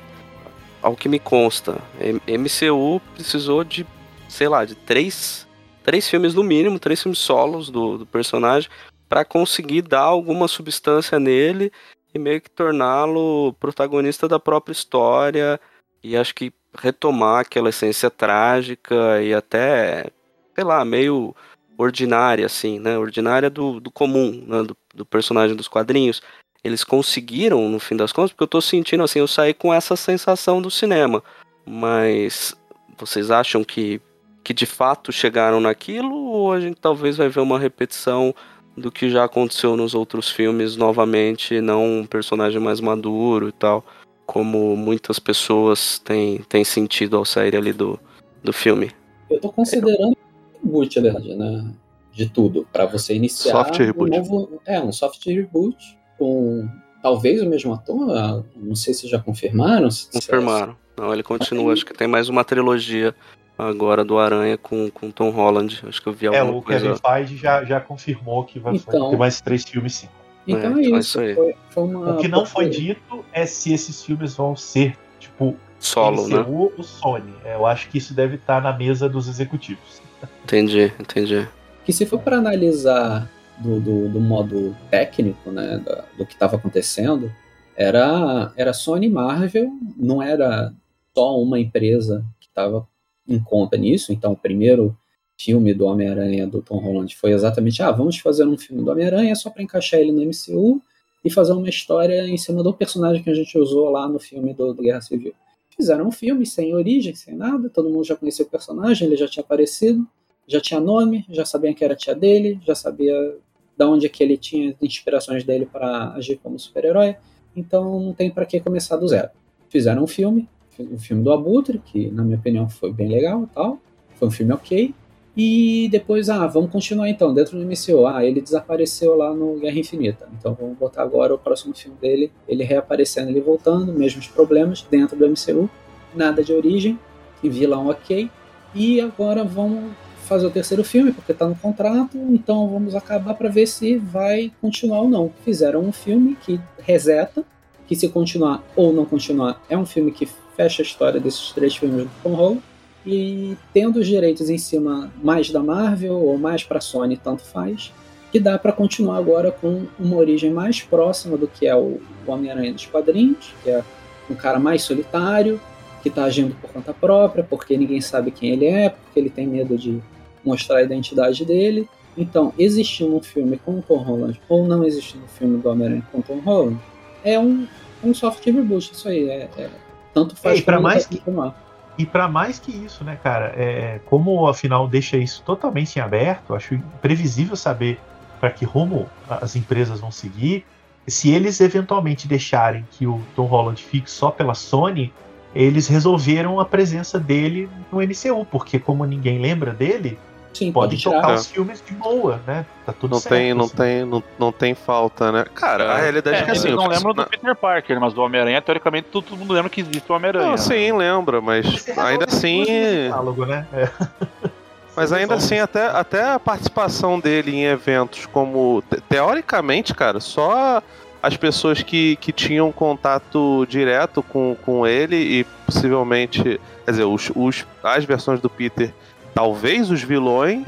ao que me consta, MCU precisou de, sei lá, de três, três filmes no mínimo, três filmes solos do, do personagem, para conseguir dar alguma substância nele e meio que torná-lo protagonista da própria história e acho que retomar aquela essência trágica e até, sei lá, meio ordinária, assim, né? Ordinária do, do comum, né? do, do personagem dos quadrinhos. eles conseguiram no fim das contas, porque eu tô sentindo assim, eu saí com essa sensação do cinema. Mas vocês acham que, que de fato chegaram naquilo ou a gente talvez vai ver uma repetição do que já aconteceu nos outros filmes novamente, não um personagem mais maduro e tal, como muitas pessoas têm, têm sentido ao sair ali do, do filme? Eu tô considerando um reboot, na verdade, né? De tudo, para você iniciar soft reboot. um novo. É, um soft reboot com talvez o mesmo ator. ah, Não sei se já confirmaram. se- se- Confirmaram. Não, ele continua, acho que tem mais uma trilogia agora do Aranha com, com Tom Holland. Acho que eu vi É, alguma o coisa. Kevin Feige já, já confirmou que vai, Então- ter mais três filmes sim. Então É, é, então é isso. isso aí. Foi, foi uma, O que não foi dito é se esses filmes vão ser, tipo, Solo, né? MCU ou Sony. É, eu acho que isso deve estar na mesa dos executivos. Entendi, entendi. Que se for para analisar do, do, do modo técnico, né, da- do que estava acontecendo, era, era Sony e Marvel, não era só uma empresa que estava em conta nisso. Então, o primeiro filme do Homem-Aranha do Tom Holland foi exatamente: ah, vamos fazer um filme do Homem-Aranha só para encaixar ele no MCU e fazer uma história em cima do personagem que a gente usou lá no filme do, do Guerra Civil. Fizeram um filme sem origem, sem nada, todo mundo já conhecia o personagem, ele já tinha aparecido já tinha nome, já sabia que era a tia dele, já sabia da onde é que ele tinha inspirações dele para agir como super-herói. Então não tem para que começar do zero. Fizeram um filme, o filme do Abutre, que na minha opinião foi bem legal tal. Foi um filme ok. E depois, ah, vamos continuar então, dentro do MCU. Ah, ele desapareceu lá no Guerra Infinita. Então vamos botar agora o próximo filme dele, ele reaparecendo, ele voltando, mesmos problemas dentro do MCU. Nada de origem, e vilão ok. E agora vamos fazer o terceiro filme, porque tá no contrato, então vamos acabar para ver se vai continuar ou não. Fizeram um filme que reseta, que se continuar ou não continuar, é um filme que fecha a história desses três filmes do Tom Holland, e tendo os direitos em cima mais da Marvel ou mais para Sony, tanto faz, que dá para continuar agora com uma origem mais próxima do que é o Homem-Aranha dos quadrinhos, que é um cara mais solitário, que está agindo por conta própria, porque ninguém sabe quem ele é, porque ele tem medo de mostrar a identidade dele. Então, existindo um filme com o Tom Holland ou não existindo um filme do Homem-Aranha com o Tom Holland, é um, um soft reboot, isso aí. É, é- tanto faz É, como mais que- continuar. E para mais que isso, né, cara, é, como afinal deixa isso totalmente em aberto, acho imprevisível saber para que rumo as empresas vão seguir. Se eles eventualmente deixarem que o Tom Holland fique só pela Sony, eles resolveram a presença dele no MCU, porque como ninguém lembra dele, Sim, pode pode tocar É. os filmes de boa, né? Tá tudo Não certo. tem, não assim. tem, não, não tem falta, né? Cara, a É. realidade é, É, que assim. não lembram do Peter Parker, mas do Homem-Aranha, teoricamente, todo mundo lembra que existe o Homem-Aranha. Não, né? sim, lembra, mas ainda assim. o diálogo, né? É. Mas ainda assim, até, até a participação dele em eventos como. te- Teoricamente, cara, só as pessoas que, que tinham contato direto com, com ele e possivelmente. Quer dizer, os, os, as versões do Peter, talvez os vilões,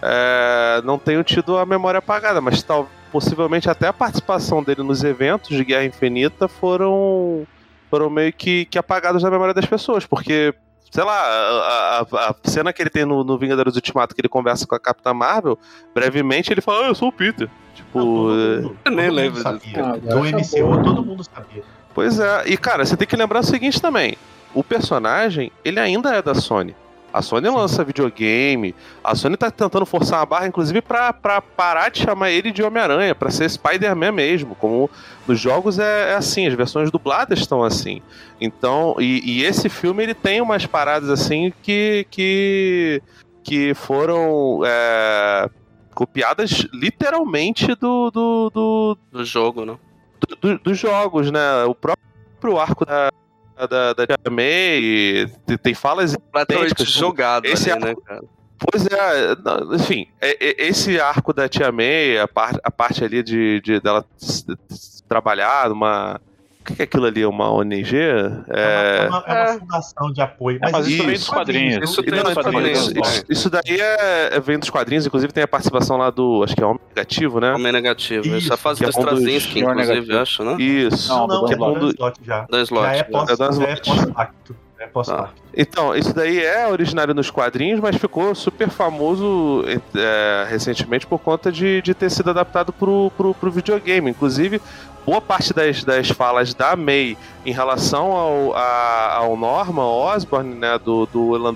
é, não tenham tido a memória apagada, mas tal, possivelmente até a participação dele nos eventos de Guerra Infinita foram. Foram meio que, que apagados da memória das pessoas, porque sei lá, a, a- a cena que ele tem no, no Vingadores Ultimato, que ele conversa com a Capitã Marvel, brevemente ele fala, ah, eu sou o Peter. Tipo, Não, todo é, Eu nem todo mundo lembro sabia. Ah, Do MCU todo mundo sabia. pois é. E cara, você tem que lembrar o seguinte também: o personagem, ele ainda é da Sony. A Sony lança videogame, a Sony tá tentando forçar a barra, inclusive, pra, pra parar de chamar ele de Homem-Aranha, pra ser Spider-Man mesmo. Como nos jogos é, é assim, as versões dubladas estão assim. Então, e, e esse filme ele tem umas paradas assim que. que, que foram. é, copiadas literalmente do, do, do, Do jogo, né? do- do- dos jogos, né? O próprio arco da, da, da Tia May tem- falas idênticas. jogado Esse ali, né, cara? Pois é, enfim, é- é- esse arco da Tia May, a, par, a parte ali de, de dela trabalhar numa. O que que é aquilo ali? Uma ONG? É, É, uma, é uma fundação de apoio. É, mas isso vem dos Isso. quadrinhos. Isso não, então, quadrinhos, isso, isso- isso daí é, é- vem dos quadrinhos, inclusive tem a participação lá do. Acho que é Homem Negativo, né? Homem negativo. Isso, Isso, a fase que é do inclusive, negativo. acho, né? Isso. Não, Não, não, do é do Slott já. Da Slot. Já é É é pós-pacto. É. Ah. Então, isso daí é originário nos quadrinhos, mas ficou super famoso é, recentemente por conta de, de ter sido adaptado pro, pro, pro videogame. Inclusive, boa parte das, das falas da May em relação ao, a, ao Norman Osborn, né, do, do Elan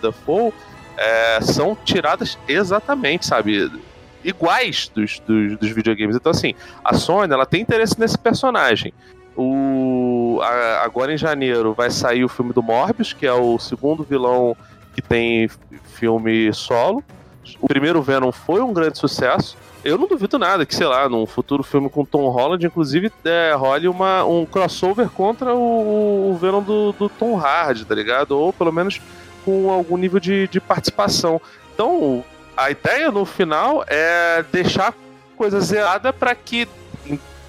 é, são tiradas exatamente, sabe? Iguais dos, dos, dos, videogames. Então, assim, a Sony ela tem interesse nesse personagem. O, a, agora em janeiro vai sair o filme do Morbius, que é o segundo vilão que tem filme solo. O primeiro Venom foi um grande sucesso. Eu não duvido nada que, sei lá, num futuro filme com Tom Holland, inclusive, é, role uma, um crossover contra o, o Venom do, do Tom Hardy, tá ligado? Ou pelo menos com algum nível de, de participação. Então, a ideia no final é deixar a coisa zerada para que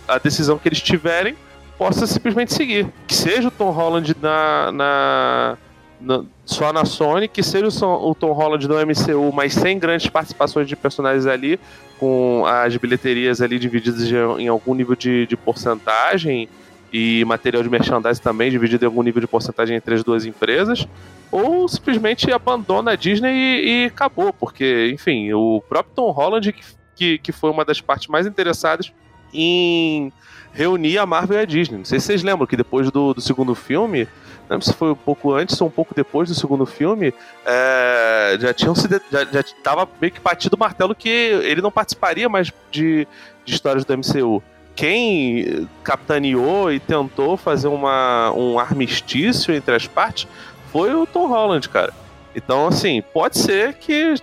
a decisão que eles tiverem possa simplesmente seguir. Que seja o Tom Holland na, na, na só na Sony, que seja o, Tom Holland no MCU, mas sem grandes participações de personagens ali, com as bilheterias ali divididas em algum nível de, de porcentagem e material de merchandising também dividido em algum nível de porcentagem entre as duas empresas ou simplesmente abandona a Disney e, e acabou, porque, enfim, o próprio Tom Holland, que, que, foi uma das partes mais interessadas em reunir a Marvel e a Disney. Não sei se vocês lembram que depois do, do segundo filme, não lembro se foi um pouco antes ou um pouco depois do segundo filme, é, já tinham se já, já tava meio que batido o martelo que ele não participaria mais de, de histórias do MCU. Quem capitaneou e tentou fazer uma, um armistício entre as partes foi o Tom Holland, cara. Então, assim, pode ser que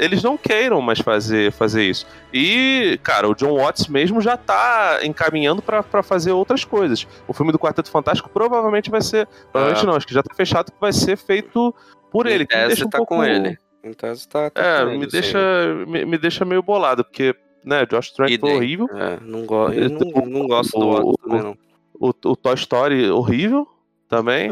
eles não queiram mais fazer, fazer isso. E, cara, o John Watts mesmo já tá encaminhando para fazer outras coisas. O filme do Quarteto Fantástico provavelmente vai ser. Provavelmente ah. não, acho que já tá fechado que vai ser feito por ele. Que deixa um tá pouco... com ele. Em tese tá, tá é, me, ele, deixa, me, me, deixa meio bolado, porque, né, Josh Trank foi horrível. É, não, go eu não, não gosto do Watts também, não. O, o Toy Story horrível também.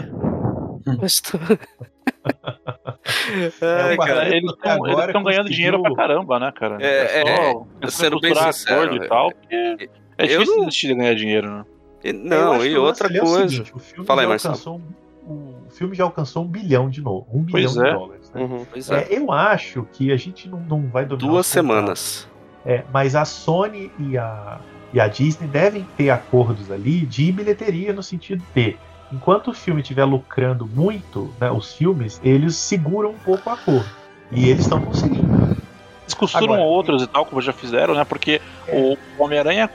É, cara, eles estão ganhando dinheiro pra caramba, né, cara? É, é, é sendo bem sincero, e tal, porque é difícil não... desistir de ganhar dinheiro, né? Não, e outra é coisa. Seguinte, Fala aí, Marcelo. Um, o filme já alcançou um bilhão de novo. Um pois bilhão é. de dólares. Né? Uhum, é. eu acho que a gente não, não vai dominar. Duas semanas. É, mas a Sony e a, e a Disney devem ter acordos ali de bilheteria no sentido de enquanto o filme estiver lucrando muito, né, os filmes, eles seguram um pouco a cor. E eles estão conseguindo. Eles costuram Agora, outros e tal, como já fizeram, né? Porque é. o Homem-Aranha,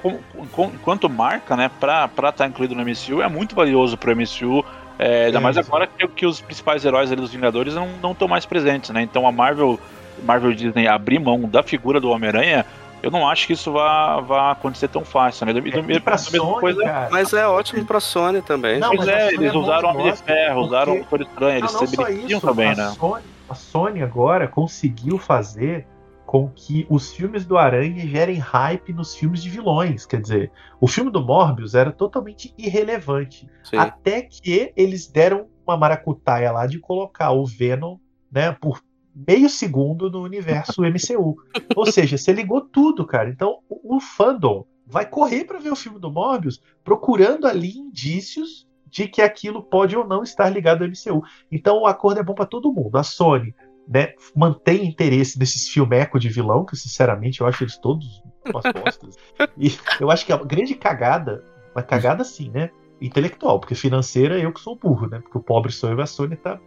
enquanto marca, né, pra estar tá incluído no MCU, é muito valioso pro MCU. É, ainda é, mais agora que, que, os principais heróis ali dos Vingadores não estão mais presentes, né? Então a Marvel, Marvel Disney abrir mão da figura do Homem-Aranha eu não acho que isso vá, vá acontecer tão fácil, né? E, é, pra Sony, coisa... cara, mas é ótimo pra Sony também. Não, mas é, eles é usaram Homem de Ferro, porque... usaram o Doutor Estranho, eles não, não também, a né? Sony, a Sony agora conseguiu fazer com que os filmes do Aranha gerem hype nos filmes de vilões. Quer dizer, o filme do Morbius era totalmente irrelevante. Sim. Até que eles deram uma maracutaia lá de colocar o Venom, né, por meio segundo no universo MCU. Ou seja, você ligou tudo, cara. Então o, fandom vai correr para ver o filme do Morbius, procurando ali indícios de que aquilo pode ou não estar ligado ao MCU. Então o acordo é bom para todo mundo. A Sony né, mantém interesse nesses filmecos de vilão, que sinceramente eu acho eles todos umas bostas. e eu acho que a grande cagada, uma cagada sim, né? Intelectual, porque financeira eu que sou burro, né? Porque o pobre sou eu e a Sony tá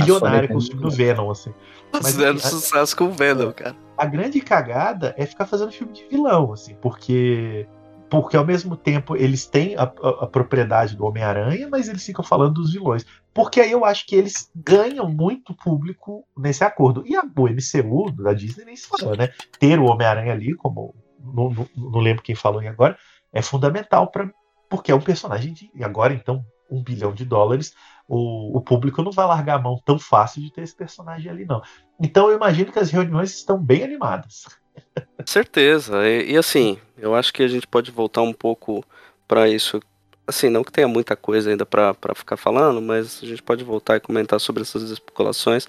bilionária com o filme do Venom, assim. Mas, Fazendo a, sucesso com o Venom, cara. A grande cagada é ficar fazendo filme de vilão, assim, porque porque ao mesmo tempo eles têm a, a, a propriedade do Homem-Aranha, mas eles ficam falando dos vilões. Porque aí eu acho que eles ganham muito público nesse acordo. E a o MCU da Disney nem se fala, né? Ter o Homem-Aranha ali, como não, não, não, lembro quem falou aí agora, é fundamental para porque é um personagem de e agora então um bilhão de dólares o, o público não vai largar a mão tão fácil de ter esse personagem ali, não. Então eu imagino que as reuniões estão bem animadas. Certeza. E, e assim, eu acho que a gente pode voltar um pouco para isso. Assim, não que tenha muita coisa ainda para ficar falando, mas a gente pode voltar e comentar sobre essas especulações,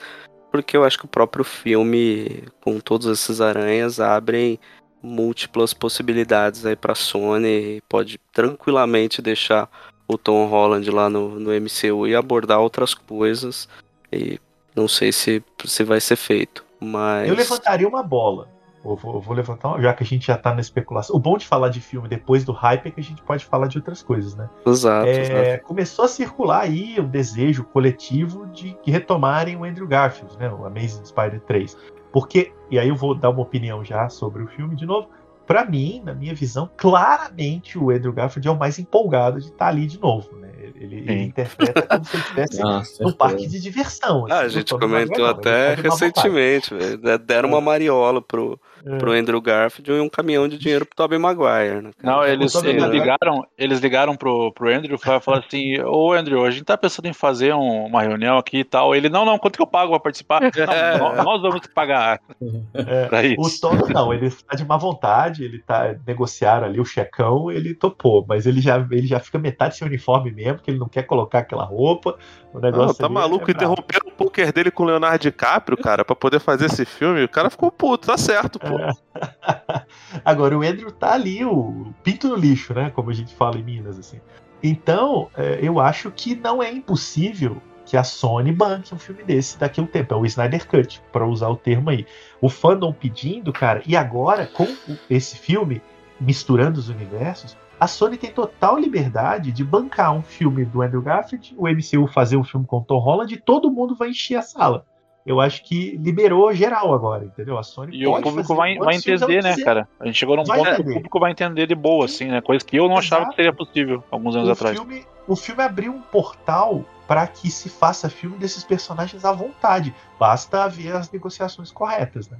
porque eu acho que o próprio filme, com todos esses aranhas, abrem múltiplas possibilidades aí para Sony, pode tranquilamente deixar o Tom Holland lá no, no MCU e abordar outras coisas E não sei se, se vai ser feito. Mas. Eu levantaria uma bola. Eu vou, eu vou levantar, já que a gente já tá na especulação. O bom de falar de filme depois do hype é que a gente pode falar de outras coisas, né? Exato. É, exato. Começou a circular aí o desejo coletivo de que retomarem o Andrew Garfield, né? O Amazing Spider 3. Porque, e aí eu vou dar uma opinião já sobre o filme de novo. Para mim, na minha visão, claramente o Andrew Garfield é o mais empolgado de estar tá ali de novo, né? Ele, ele interpreta como se ele estivesse ah, num parque de diversão. Assim, ah, a gente comentou até recentemente, deram uma mariola pro, é. pro Andrew Garfield e um caminhão de dinheiro pro Tobey Maguire. Né, Não, eles, eles ligaram, eles ligaram pro, pro Andrew e falaram assim: Ô Andrew, a gente tá pensando em fazer um, uma reunião aqui e tal. Ele, não, não, quanto que eu pago pra participar? Não, nós vamos pagar. É. Pra isso. O Tom não, ele tá de má vontade, ele tá negociando ali o checão, ele topou, mas ele já, ele já fica metade sem uniforme mesmo, que ele não quer colocar aquela roupa. O negócio não, tá maluco, é interromperam o poker dele com o Leonardo DiCaprio, cara, pra poder fazer esse filme. O cara ficou puto, tá certo, pô. Agora, o Andrew tá ali, o pinto no lixo, né? Como a gente fala em Minas, assim. Então, é, eu acho que não é impossível que a Sony banque um filme desse daqui a um tempo. É o Snyder Cut, para usar o termo aí. O fandom pedindo, cara, e agora, com esse filme, misturando os universos, a Sony tem total liberdade de bancar um filme do Andrew Garfield, o MCU fazer um filme com o Tom Holland e todo mundo vai encher a sala. Eu acho que liberou geral agora, entendeu? A Sony E o público vai, vai entender, né, cara? A gente chegou num ponto que o público vai entender de boa, assim, né? Coisa que eu não Exato. achava que seria possível alguns anos o atrás. Filme, o filme abriu um portal para que se faça filme desses personagens à vontade. Basta haver as negociações corretas, né?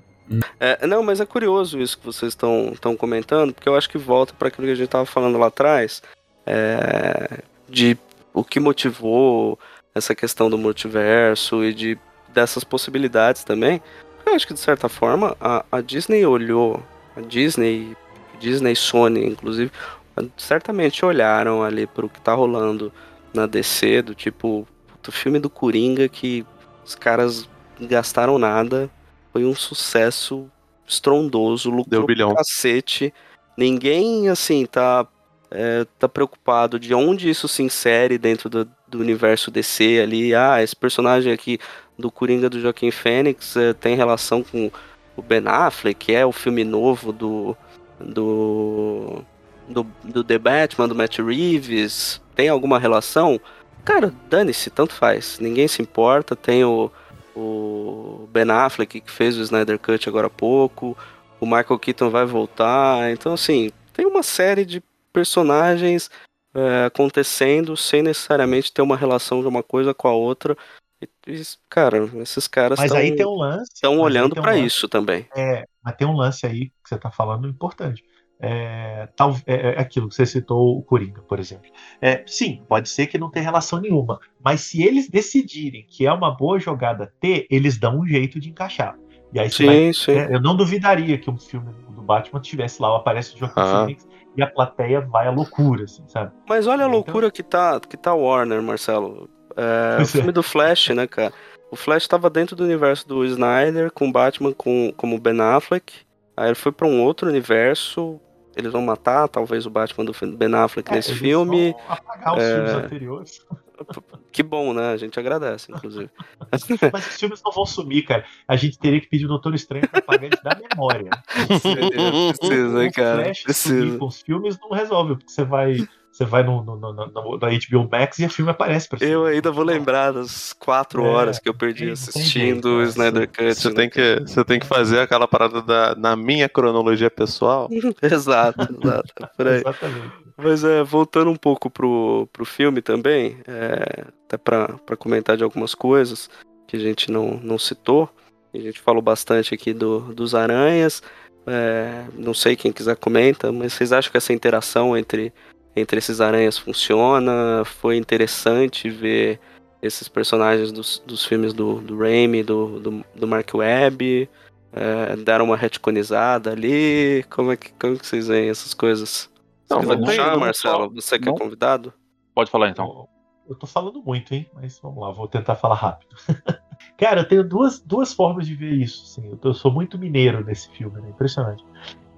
É, não, mas é curioso isso que vocês estão comentando, porque eu acho que volta para aquilo que a gente estava falando lá atrás, é, de o que motivou essa questão do multiverso e de dessas possibilidades também. Eu acho que de certa forma a, a Disney olhou, a Disney, Disney Sony, inclusive, certamente olharam ali para o que tá rolando na DC, do tipo, o filme do Coringa que os caras gastaram nada foi um sucesso estrondoso, lucrou Deu bilhão. cacete. Ninguém, assim, tá, é, tá preocupado de onde isso se insere dentro do, do, universo DC ali. Ah, esse personagem aqui do Coringa do Joaquim Fênix é, tem relação com o Ben Affleck, que é o filme novo do, do, do, do The Batman, do Matt Reeves. Tem alguma relação? Cara, dane-se, tanto faz. Ninguém se importa. Tem o o Ben Affleck, que fez o Snyder Cut agora há pouco, o Michael Keaton vai voltar. Então, assim, tem uma série de personagens é, acontecendo sem necessariamente ter uma relação de uma coisa com a outra. E, cara, esses caras tem um. Estão olhando para um isso também. É, mas tem um lance aí que você tá falando importante. É, tal, é, é, aquilo que você citou o Coringa, por exemplo. É, sim, pode ser que não tenha relação nenhuma, mas se eles decidirem que é uma boa jogada ter, eles dão um jeito de encaixar. E aí sim, vai, sim. É, eu não duvidaria que um filme do Batman tivesse lá, aparece o Joaquim ah. Phoenix e a plateia vai à loucura, assim, sabe? Mas olha a então loucura que tá, que tá Warner, Marcelo. É, o filme do Flash, né, cara? O Flash estava dentro do universo do Snyder, com Batman com, como Ben Affleck. Aí ele foi para um outro universo, eles vão matar talvez o Batman do Ben Affleck é, nesse filme. apagar os é... filmes anteriores. Que bom, né? A gente agradece, inclusive. Mas os filmes não vão sumir, cara. A gente teria que pedir o Doutor Estranho pra apagar eles da memória. Precisa, cara. Flash Precisa. com os filmes não resolve, porque você vai você vai no, no, no, no, no HBO Max e o filme aparece pra você. Eu ainda vou lembrar das quatro é, horas que eu perdi assistindo o Snyder Cut. Você, né? tem que, você tem que fazer aquela parada da, na minha cronologia pessoal. exato, exato. Por aí. Exatamente. Mas é, voltando um pouco pro, pro filme também, é, até pra comentar de algumas coisas que a gente não, não citou. A gente falou bastante aqui do, dos aranhas. É, não sei quem quiser comenta, mas vocês acham que essa interação entre entre esses aranhas funciona. Foi interessante ver esses personagens dos, dos filmes do, do Raimi, do, do, do Mark Webb. É, deram uma retconizada ali. Como é que, como que vocês veem essas coisas? Não, Você vai puxar, Marcelo? Você que é convidado? Pode falar então. Eu tô falando muito, hein? Mas vamos lá, vou tentar falar rápido. Cara, eu tenho duas, duas formas de ver isso. Assim. Eu, tô, eu sou muito mineiro nesse filme, né? Impressionante.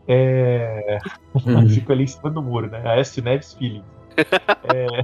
É. Uhum. Fico ali em cima do muro, né? A S. Neves Feeling. é...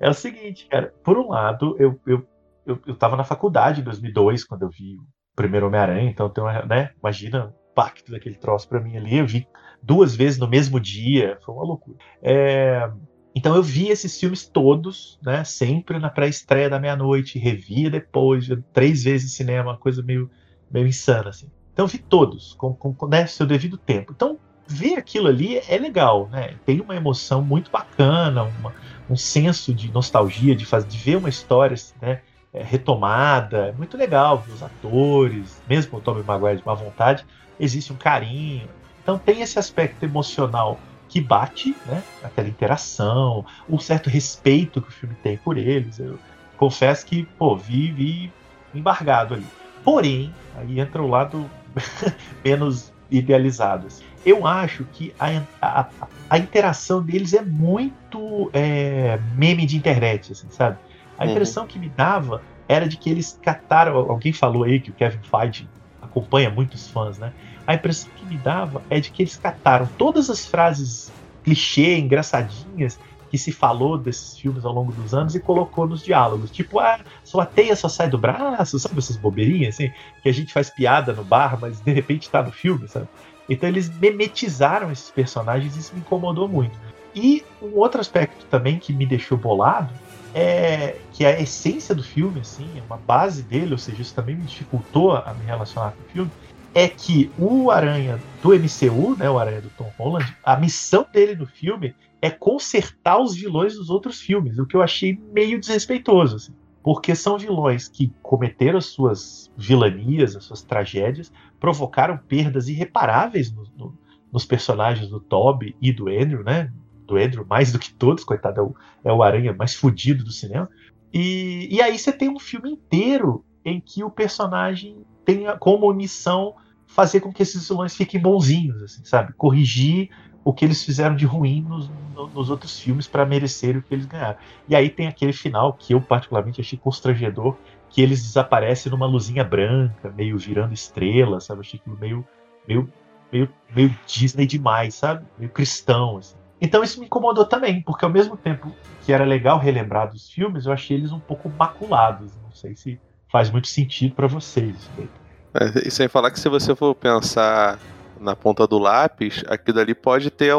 é o seguinte, cara. Por um lado, eu, eu eu, eu tava na faculdade em 2002, quando eu vi o primeiro Homem-Aranha, então tem uma, né, imagina o pacto daquele troço para mim ali. Eu vi duas vezes no mesmo dia, foi uma loucura. É, então eu vi esses filmes todos, né, sempre na pré-estreia da meia-noite, revia depois, três vezes em cinema, uma coisa meio, meio insana, assim. Então eu vi todos, com, com né, seu devido tempo. Então ver aquilo ali é legal, né? Tem uma emoção muito bacana, uma, um senso de nostalgia, de, fazer, de ver uma história né, é, retomada. É muito legal os atores, mesmo o Tobey Maguire de má vontade, existe um carinho. Então tem esse aspecto emocional que bate, né? Aquela interação, um certo respeito que o filme tem por eles. Eu confesso que, pô, vi, vi embargado ali. Porém, aí entra o lado menos idealizado. Assim. Eu acho que a, a, a, interação deles é muito é, meme de internet, assim, sabe? A uhum. impressão uhum. que me dava era de que eles cataram. Alguém falou aí que o Kevin Feige acompanha muitos fãs, né? A impressão que me dava é de que eles cataram todas as frases clichê, engraçadinhas que se falou desses filmes ao longo dos anos e colocou nos diálogos. Tipo, ah, sua teia só sai do braço, sabe essas bobeirinhas assim, que a gente faz piada no bar, mas de repente tá no filme, sabe? Então eles memetizaram esses personagens e isso me incomodou muito. E um outro aspecto também que me deixou bolado é que a essência do filme, assim, é uma base dele, ou seja, isso também me dificultou a me relacionar com o filme, é que o Aranha do MCU, né, o Aranha do Tom Holland, a missão dele no filme é consertar os vilões dos outros filmes, o que eu achei meio desrespeitoso, assim, porque são vilões que cometeram as suas vilanias, as suas tragédias, provocaram perdas irreparáveis no, no, nos personagens do Toby e do Andrew, né? Do Andrew mais do que todos, coitado, é o, é o Aranha mais fodido do cinema. E, e aí você tem um filme inteiro em que o personagem tem como missão fazer com que esses vilões fiquem bonzinhos, assim, sabe? Corrigir o que eles fizeram de ruim nos, nos outros filmes para merecer o que eles ganharam. E aí tem aquele final que eu particularmente achei constrangedor, que eles desaparecem numa luzinha branca, meio virando estrela, sabe? achei aquilo meio, meio, meio, meio Disney demais, sabe? Meio cristão, assim. Então isso me incomodou também, porque ao mesmo tempo que era legal relembrar dos filmes, eu achei eles um pouco maculados. Não sei se faz muito sentido para vocês. É, e sem falar que se você for pensar na ponta do lápis, aquilo ali pode ter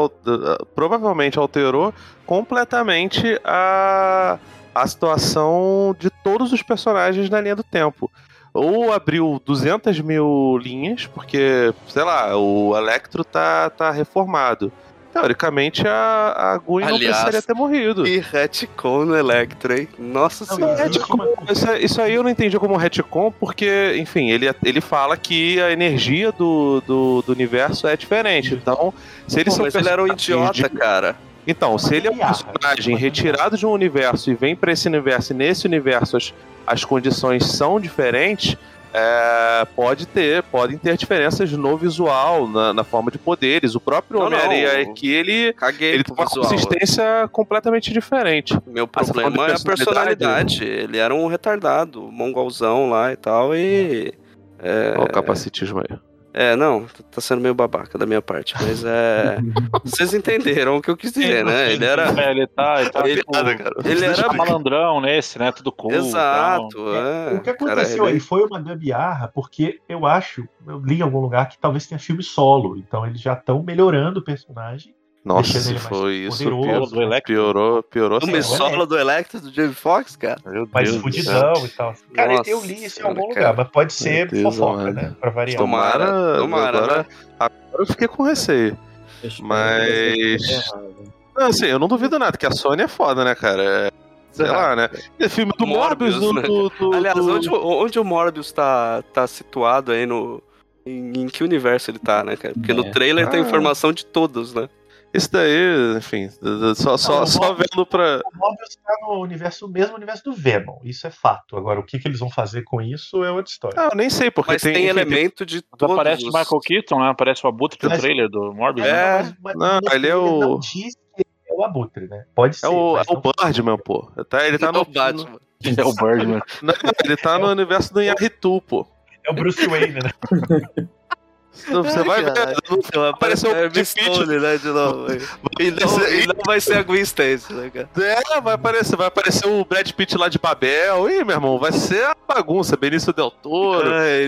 provavelmente alterou completamente a, a situação de todos os personagens na linha do tempo. Ou abriu 200 mil linhas, porque, sei lá, o Electro tá, tá reformado. Teoricamente, a, a Gwen Aliás, não precisaria ter morrido. E retcon no Electro, hein? Nossa senhora. Retcon, isso, isso, aí eu não entendi como retcon, porque, enfim, ele, ele fala que a energia do, do, do universo é diferente. Então, se eles Pô, são mas ele era um idiota, de... cara. Então, se ele é um personagem retirado de um universo e vem para esse universo e nesse universo as, as condições são diferentes, é, pode ter, podem ter diferenças no visual, na, na forma de poderes. O próprio Homem-Aranha aqui, ele, Caguei ele tem uma visual. consistência completamente diferente. Meu problema é a personalidade. Ele era um retardado, mongolzão lá e tal, e. É... Olha o capacitismo aí. É, não, tá sendo meio babaca da minha parte, mas é. Vocês entenderam o que eu quis dizer, né? Ele era. É, ele tá. Ele, tá, ele, tipo, ele era. malandrão nesse, né? Tudo cool. Exato. É. O que aconteceu cara, aí foi uma gambiarra, porque eu acho, eu li em algum lugar que talvez tenha filme solo, então eles já estão melhorando o personagem nossa, se foi isso, piorou, do Electro. piorou, piorou. Filme solo do Electro, do Jamie Foxx, cara. Meu mais fudidão e tal. Cara, Nossa, eu li isso em algum cara, lugar, mas pode ser Deus, fofoca, mano. né? Pra variar. Tomara, tomara. Agora, né? agora eu fiquei com receio. Mas... Não, assim, eu não duvido nada, que a Sony é foda, né, cara? É, sei lá, né? E filme do Morbius, Morbius do, né? do, do, Aliás, Onde, onde o Morbius tá, tá situado aí no... Em, em que universo ele tá, né, cara? Porque é. no trailer ah. tem informação de todos, né? Isso daí, enfim, só, só, não, só vendo pra. O Morbius está no universo, mesmo universo do Venom, isso é fato. Agora, o que, que eles vão fazer com isso é outra história. Ah, eu nem sei, porque mas tem, tem elemento de todos Aparece o Michael Keaton, né? Aparece o Abutre no trailer do Morbius. É, né? mas, mas, não, ele é o. Não disse que é o Abutre, né? Pode ser. É o, é o Birdman, pô. Tá, ele tá no. Batman. É o Birdman. Não, ele tá no universo do Yaritu, pô. É o Bruce Wayne, né? Você vai ver. Não vai aparecer o Brad Pitt, né, de novo. E não, e não vai ser a Gwen Stacy, né, cara? É, vai aparecer, vai aparecer o Brad Pitt lá de Babel. Ih, meu irmão, vai ser a bagunça. Benício Del Toro. É,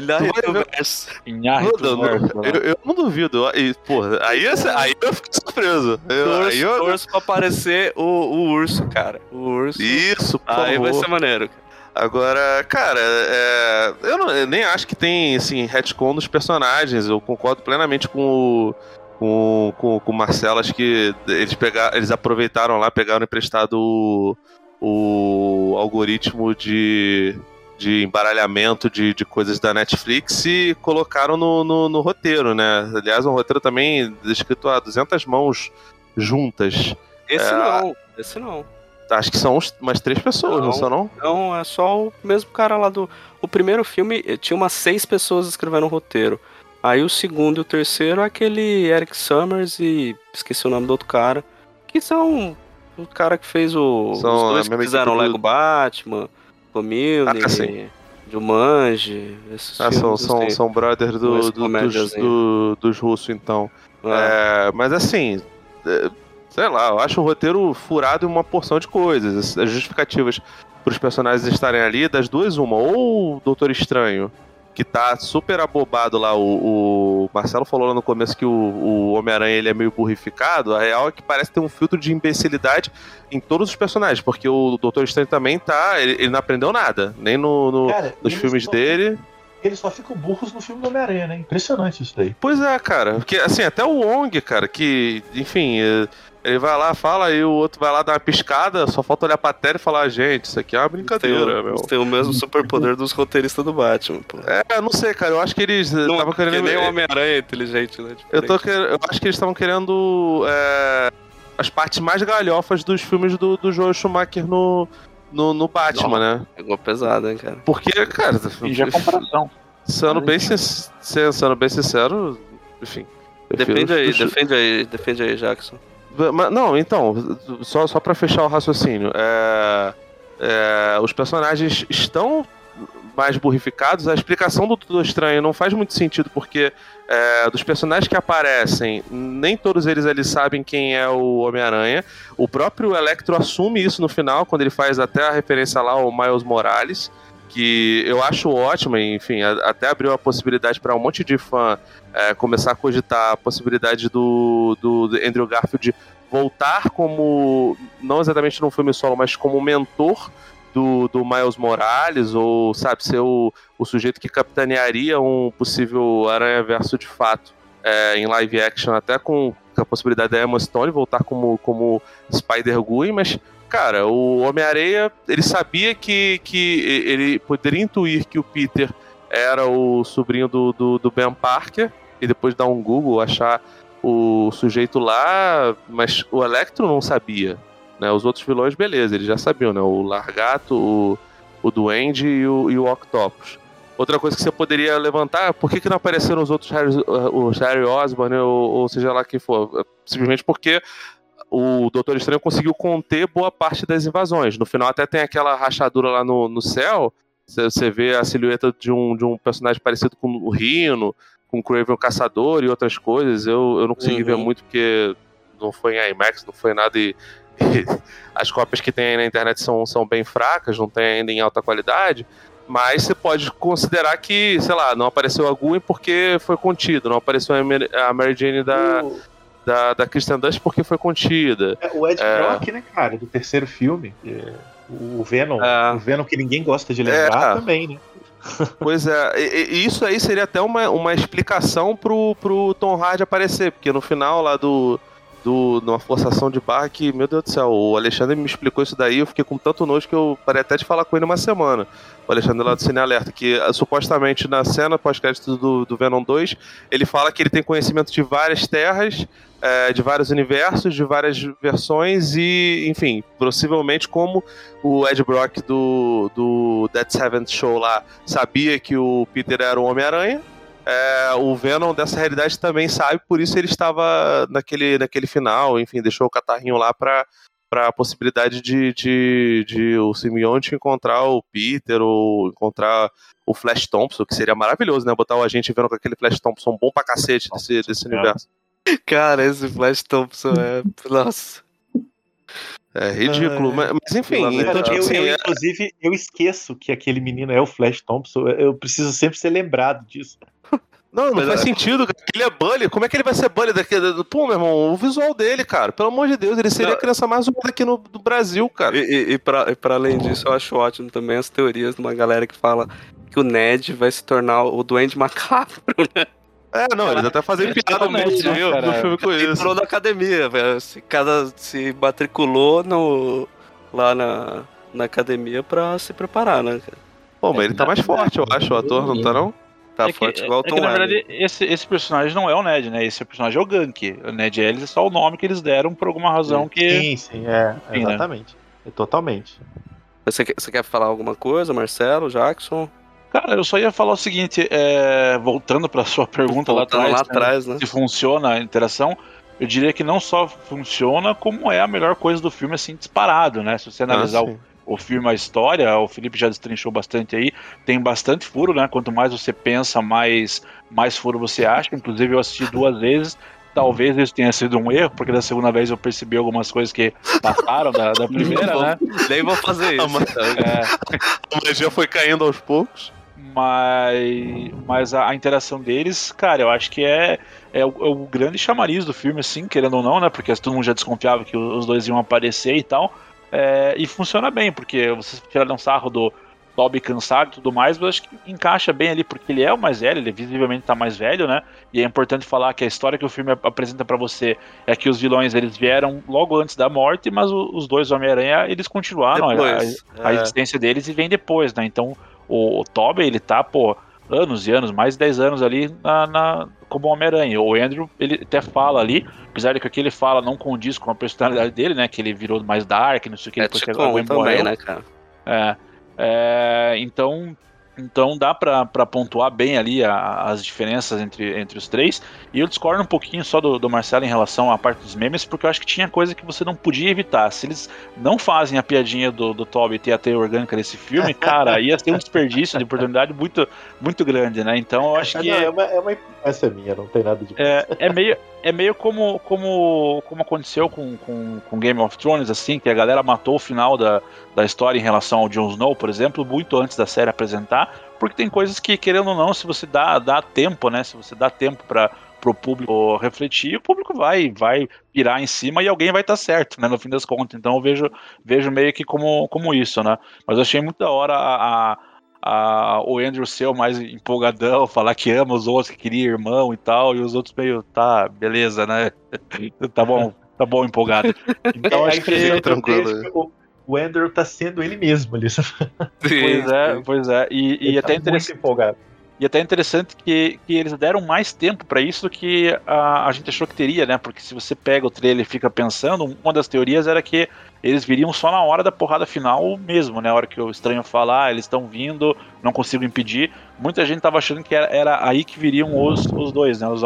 eu, eu não duvido. E, porra, aí, aí eu fico surpreso. Eu, torço, aí eu... torço pra aparecer o, o urso, cara. O urso. Isso, por Aí favor. vai ser maneiro, cara. Agora, cara, é, eu, não, eu, nem acho que tem, assim, retcon dos personagens. Eu concordo plenamente com o, com, com, com o Marcelo. Acho que eles, pegaram, eles aproveitaram lá, pegaram emprestado o, o algoritmo de, de embaralhamento de, de coisas da Netflix e colocaram no, no, no roteiro, né? Aliás, um roteiro também escrito a 200 mãos juntas. Esse é, não, esse não. Acho que são umas três pessoas, não, não são não? Não, é só o mesmo cara lá do. O primeiro filme eh, tinha umas seis pessoas escrevendo o roteiro. Aí o segundo e o terceiro é aquele Eric Summers e esqueci o nome do outro cara. Que são o cara que fez o. São os dois que fizeram do... Lego Batman, Community, ah, Jumanji. Esses ah, são, são, assim. são brothers do, do, dos, do, dos russos, então. É. É, mas assim. É sei lá, eu acho o roteiro furado em uma porção de coisas. As justificativas para os personagens estarem ali, das duas, uma. Ou o Doutor Estranho, que tá super abobado lá. O, o Marcelo falou lá no começo que o, o Homem-Aranha ele é meio burrificado. A real é que parece ter um filtro de imbecilidade em todos os personagens, porque o Doutor Estranho também tá. Ele, ele não aprendeu nada, nem no, no Cara, nos filmes dele eles só ficam burros no filme do Homem-Aranha, né? Impressionante isso daí. Pois é, cara. Porque, assim, até o Wong, cara, que, enfim, é, ele vai lá, fala, e o outro vai lá dar uma piscada, só falta olhar pra tela e falar, gente, isso aqui é uma brincadeira, tem, meu. Tem o mesmo superpoder dos roteiristas do Batman, pô. É, não sei, cara, eu acho que eles estavam querendo... nem o Homem-Aranha inteligente, né? Eu, tô quer... eu acho que eles estavam querendo é... as partes mais galhofas dos filmes do, do Joel Schumacher no, no, no Batman, Não, né? Pegou pesado, hein, cara. Porque, cara... E já é comparação. Sendo bem, sendo bem sincero, enfim... Defende aí, defende aí, defende aí, Jackson. Não, então, só, só para fechar o raciocínio, é, é, os personagens estão mais burrificados. A explicação do Tudo Estranho não faz muito sentido, porque é, dos personagens que aparecem, nem todos eles ali sabem quem é o Homem-Aranha. O próprio Electro assume isso no final, quando ele faz até a referência lá ao Miles Morales que eu acho ótima, enfim, até abriu a possibilidade para um monte de fã é, começar a cogitar a possibilidade do, do Andrew Garfield voltar como, não exatamente num filme solo, mas como mentor do, do Miles Morales, ou, sabe, ser o, o sujeito que capitanearia um possível Aranha-Verso de fato é, em live action, até com a possibilidade da Emma Stone voltar como, como Spider-Gwen, mas cara, o Homem-Areia, ele sabia que, que ele poderia intuir que o Peter era o sobrinho do, do, do Ben Parker, e depois dar um Google, achar o sujeito lá, mas o Electro não sabia. Né? Os outros vilões, beleza, eles já sabiam, né? O Largato, o, o Duende e o, e o Octopus. Outra coisa que você poderia levantar, por que, que não apareceram os outros Harry, os Harry Osborn, ou, ou seja lá quem for? Simplesmente porque o Doutor Estranho conseguiu conter boa parte das invasões. No final até tem aquela rachadura lá no, no céu. Você vê a silhueta de um, de um personagem parecido com o Rino, com o Craven o Caçador e outras coisas. Eu, eu não consegui uhum. ver muito porque não foi em IMAX, não foi nada e, e as cópias que tem aí na internet são, são bem fracas, não tem ainda em alta qualidade. Mas você pode considerar que, sei lá, não apareceu a Gwen porque foi contido, não apareceu a Mary Jane da, da, da Kristen Dunst porque foi contida. É, o Ed é... Brock, né, cara, do terceiro filme. O Venom, é... o Venom que ninguém gosta de lembrar é. também, né? Pois é, e, e isso aí seria até uma, uma explicação pro, pro Tom Hardy aparecer, porque no final lá do, do, numa forçação de barra que, meu Deus do céu, o Alexandre me explicou isso daí, eu fiquei com tanto nojo que eu parei até de falar com ele uma semana. O Alexandre lá do Cine Alerta, que uh, supostamente na cena pós-crédito do, do Venom 2, ele fala que ele tem conhecimento de várias terras, é, de vários universos, de várias versões e, enfim, possivelmente como o Ed Brock do, do Dead Seventh Show lá sabia que o Peter era o Homem-Aranha, é, o Venom dessa realidade também sabe, por isso ele estava naquele, naquele final, enfim, deixou o catarrinho lá pra, para a possibilidade de, de, de o Simeone encontrar o Peter ou encontrar o Flash Thompson, que seria maravilhoso, né? Botar o agente vendo com aquele Flash Thompson bom pra cacete desse, desse universo. Cara, esse Flash Thompson é. Nossa. É ridículo, mas, mas, enfim. Então, tipo, assim, eu, eu, é inclusive, eu esqueço que aquele menino é o Flash Thompson. Eu preciso sempre ser lembrado disso. Não, não mas faz é... sentido, cara. Ele é bully. Como é que ele vai ser bully daqui? Pô, meu irmão, o visual dele, cara. Pelo amor de Deus, ele seria não. a criança mais usada aqui no do Brasil, cara. E, e, e, pra, e pra além disso, eu acho ótimo também as teorias de uma galera que fala que o Ned vai se tornar o Duende Macabro, né? É, não, eles até fazem piada no, no filme com isso. Entrou na academia, velho. Se, cada, se matriculou no, lá na, na academia pra se preparar, né, Pô, mas ele tá mais forte, eu acho, o ator, não tá não? Tá é forte que, igual o Tom é que, Na verdade, esse, esse personagem não é o Ned, né? Esse personagem é o Gank. O Ned Ellis é só o nome que eles deram por alguma razão que. Sim, sim, é. Enfim, né? exatamente. Né? Totalmente. Você, você quer falar alguma coisa, Marcelo, Jackson? Cara, eu só ia falar o seguinte, é, voltando para sua pergunta lá atrás, lá atrás né, se funciona a interação, eu diria que não só funciona, como é a melhor coisa do filme, assim, disparado, né? Se você analisar ah, o, o filme, a história, o Felipe já destrinchou bastante aí, tem bastante furo, né? Quanto mais você pensa, mais, mais furo você acha. Inclusive, eu assisti duas vezes, Talvez isso tenha sido um erro, porque da segunda vez eu percebi algumas coisas que passaram da, da primeira, né? Nem vou fazer isso. É. A magia foi caindo aos poucos. Mas, mas a, a, interação deles, cara, eu acho que é, é o, é, o, grande chamariz do filme, assim, querendo ou não, né? Porque todo mundo já desconfiava que os dois iam aparecer e tal. É, e funciona bem, porque você tira um sarro do Toby cansado e tudo mais, mas acho que encaixa bem ali, porque ele é o mais velho, ele visivelmente tá mais velho, né? E é importante falar que a história que o filme apresenta para você é que os vilões eles vieram logo antes da morte, mas os dois Homem-Aranha eles continuaram depois, a, a, a é. existência deles e vem depois, né? Então o, o Toby, ele tá, pô, anos e anos, mais de 10 anos ali na, na como Homem-Aranha. O Andrew, ele até fala ali, apesar de que aqui ele fala não condiz com a personalidade dele, né? Que ele virou mais dark, não sei o que, é, depois que a Gwen também, né, cara? É, é, então, então dá para pontuar bem ali a, as diferenças entre, entre os três. E eu discordo um pouquinho só do, do, Marcelo em relação à parte dos memes, porque eu acho que tinha coisa que você não podia evitar. Se eles não fazem a piadinha do, do Toby ter a teia orgânica nesse filme, cara, ia ter um desperdício de oportunidade muito, muito grande, né? Então eu acho que. Não, é uma, é uma essa é minha, não tem nada de. É, é meio, é meio como, como, como aconteceu com, com, com, Game of Thrones, assim, que a galera matou o final da, da história em relação ao Jon Snow, por exemplo, muito antes da série apresentar, porque tem coisas que, querendo ou não, se você dá, dá tempo, né? Se você dá tempo para pro público refletir, o público vai vai pirar em cima e alguém vai estar tá certo, né, no fim das contas. Então eu vejo, vejo meio que como, como isso, né? Mas eu achei muito da hora a, a a, o Andrew ser o mais empolgadão, falar que ama os outros, que queria irmão e tal, e os outros meio, tá, beleza, né? tá bom, tá bom empolgado. Então acho que é tranquilo. O, Andrew tá sendo ele mesmo ali. pois é, pois é. E, e tá até interessante. empolgado. E até interessante que, que eles deram mais tempo para isso do que a, a gente achou que teria, né? Porque se você pega o trailer e fica pensando, uma das teorias era que eles viriam só na hora da porrada final mesmo, né? A hora que o estranho falar, ah, eles estão vindo, não consigo impedir. Muita gente tava achando que era, era aí que viriam os, os dois, né? Os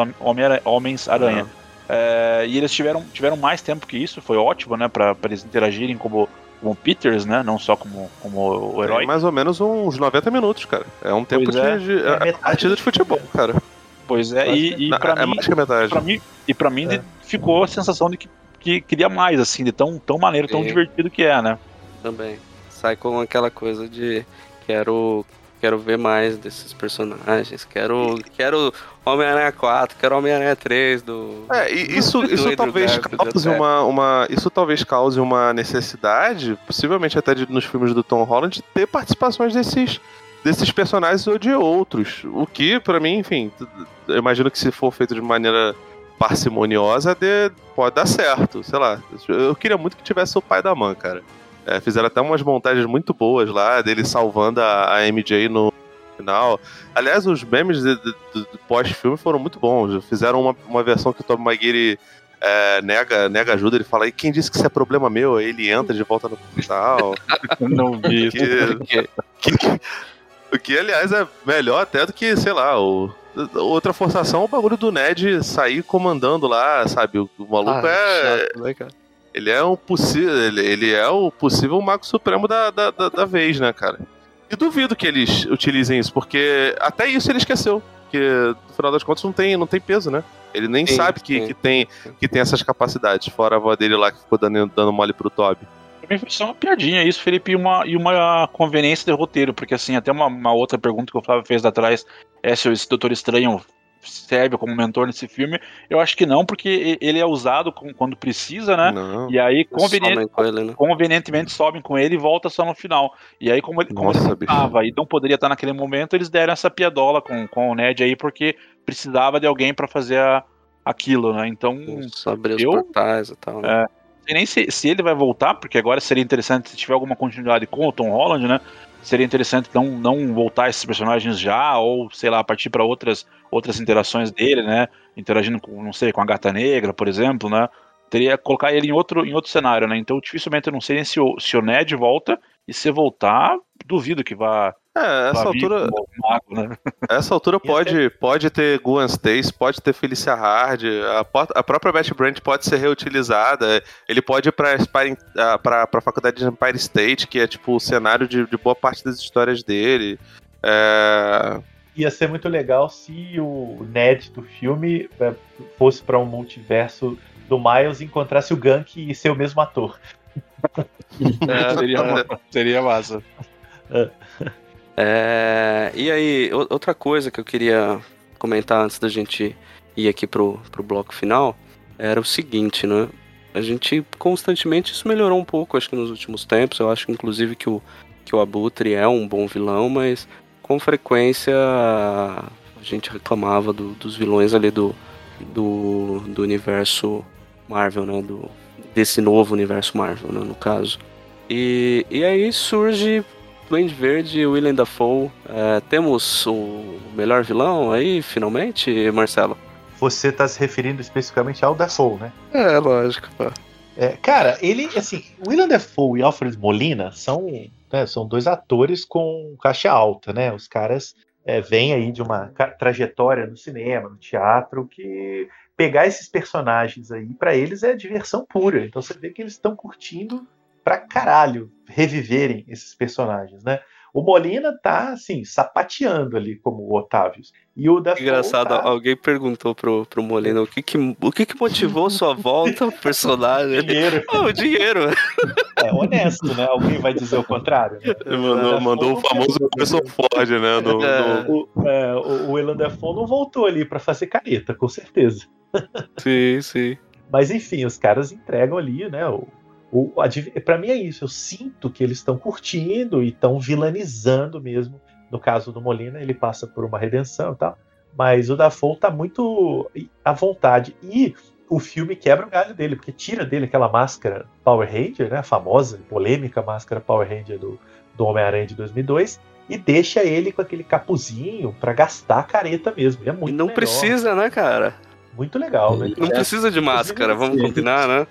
Homens-Aranha. É, e eles tiveram, tiveram mais tempo que isso, foi ótimo, né? Pra, pra eles interagirem como, como Peters, né? Não só como, como o herói. É mais ou menos uns 90 minutos, cara. É um tempo é. de, de é partida de futebol, cara. Pois é, e, e pra, é mim, pra mim. E pra mim é. ficou a sensação de que que queria mais, assim, de tão, tão maneiro, tão divertido que é, né? Também. Sai com aquela coisa de quero quero ver mais desses personagens, quero quero Homem-Aranha 4, quero Homem-Aranha 3 do É, isso isso talvez cause uma, uma isso talvez cause uma necessidade, possivelmente até de, nos filmes do Tom Holland, de ter participações desses desses personagens ou de outros. O que, para mim, enfim, eu imagino que se for feito de maneira parcimoniosa, de, pode dar certo. Sei lá. Eu queria muito que tivesse o pai da mãe, cara. É, fizeram até umas montagens muito boas lá, dele salvando a, a MJ no final. Aliás, os memes de, de, de pós-filme foram muito bons. Fizeram uma, uma versão que o Tom McGuire é, nega, nega ajuda, ele fala, e quem disse que isso é problema meu? Aí ele entra de volta no hospital. Não vi. Que, que, que, o que, aliás, é melhor até do que, sei lá, o Outra forçação é o bagulho do Ned sair comandando lá, sabe? O, o maluco ah, é. Chato, né, cara? Ele é um possível. Ele, ele, é o possível Mago Supremo da, da, da, da, vez, né, cara? E duvido que eles utilizem isso, porque até isso ele esqueceu. Que no final das contas não tem, não tem peso, né? Ele nem sim, sabe que, que, tem, que tem essas capacidades, fora a avó dele lá que ficou dando, dando mole pro Toby. Pra mim foi só uma piadinha isso, Felipe, e uma, e uma conveniência de roteiro, porque assim, até uma, uma outra pergunta que o Flávio fez atrás é se esse Doutor Estranho serve como mentor nesse filme. Eu acho que não, porque ele é usado quando precisa, né? Não, e aí, conveniente, ele, né? convenientemente, sobem com ele e volta só no final. E aí, como ele, como Nossa, ele estava e não poderia estar naquele momento, eles deram essa piadola com, com o Ned aí, porque precisava de alguém para fazer a, aquilo, né? Então. Sobre os portais e tal. Né? É, sei nem se, se ele vai voltar, porque agora seria interessante se tiver alguma continuidade com o Tom Holland, né? Seria interessante não, não voltar esses personagens já, ou, sei lá, partir para outras, outras interações dele, né? Interagindo com, não sei, com a Gata Negra, por exemplo, né? Teria que colocar ele em outro, em outro cenário, né? Então, dificilmente eu não sei nem se o, se o Ned volta, e se voltar, duvido que vá é, essa altura. Mago, né? Essa altura pode, pode ter Gwen Stacy, pode ter Felicia Hard, a, a própria Betty Brant pode ser reutilizada. Ele pode ir pra, pra, pra faculdade de Empire State, que é tipo o cenário de, de boa parte das histórias dele. É... Ia ser muito legal se o Ned do filme é, fosse para um multiverso do Miles e encontrasse o Gank e ser o mesmo ator. É, seria, seria massa. É. E aí, outra coisa que eu queria comentar antes da gente ir aqui pro, pro bloco final era o seguinte, né? A gente constantemente isso melhorou um pouco, acho que nos últimos tempos. Eu acho inclusive que o, que o Abutre é um bom vilão, mas com frequência a gente reclamava do, dos vilões ali do, do, do universo Marvel, né? Do, desse novo universo Marvel, né, no caso. E, e aí surge Duende Verde e Willem Dafoe. É, temos o melhor vilão aí, finalmente, Marcelo? Você está se referindo especificamente ao Dafoe, né? É, lógico, pá. É, cara, ele, assim, Willem Dafoe e Alfred Molina são, né, são dois atores com caixa alta, né? Os caras é, vêm aí de uma trajetória no cinema, no teatro, que pegar esses personagens aí, para eles é diversão pura. Então você vê que eles estão curtindo pra caralho reviverem esses personagens, né? O Molina tá, assim, sapateando ali como o Otávio. E o da Engraçado, tá... alguém perguntou pro, pro Molina o que que, o que que motivou sua volta ao personagem. dinheiro. Oh, o dinheiro. É honesto, né? Alguém vai dizer o contrário. Né? Mandou, mandou o famoso Harrison Ford, né? No, é. No... O, é, o Willem Dafoe não voltou ali para fazer careta, com certeza. Sim, sim. Mas enfim, os caras entregam ali, né? O, para mim é isso, eu sinto que eles estão curtindo e estão vilanizando mesmo. No caso do Molina, ele passa por uma redenção e tal, mas o Dafoe tá muito à vontade. E o filme quebra o galho dele, porque tira dele aquela máscara Power Ranger, né, a famosa, polêmica máscara Power Ranger do, do Homem-Aranha de 2002, e deixa ele com aquele capuzinho para gastar a careta mesmo. E é muito Não melhor. precisa, né, cara? Muito legal, né? Não precisa de máscara, vamos combinar, né?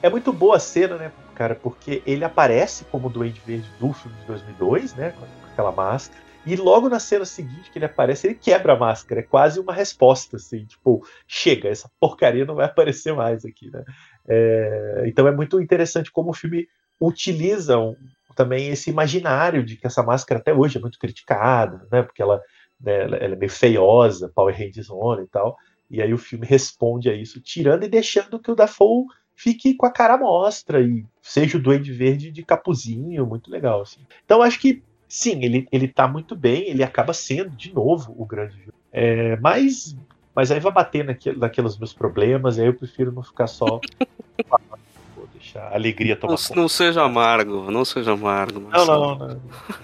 É muito boa a cena, né, cara? Porque ele aparece como Duende Verde do filme de 2002, né? Com aquela máscara. E logo na cena seguinte que ele aparece, ele quebra a máscara. É quase uma resposta, assim. Tipo, chega, essa porcaria não vai aparecer mais aqui, né? É... Então é muito interessante como o filme utiliza um, também esse imaginário de que essa máscara até hoje é muito criticada, né? Porque ela, né, ela é meio feiosa, Power Rangers e tal. E aí o filme responde a isso, tirando e deixando que o Dafoe fique com a cara mostra e seja o Duende Verde de capuzinho, muito legal. Assim. Então acho que sim, ele, ele tá muito bem, ele acaba sendo de novo o grande vilão. É, mas, mas aí vai bater naquele, naqueles meus problemas, aí eu prefiro não ficar só. Vou deixar a alegria tomar não, conta. Não seja amargo, não seja amargo. Não, não, não,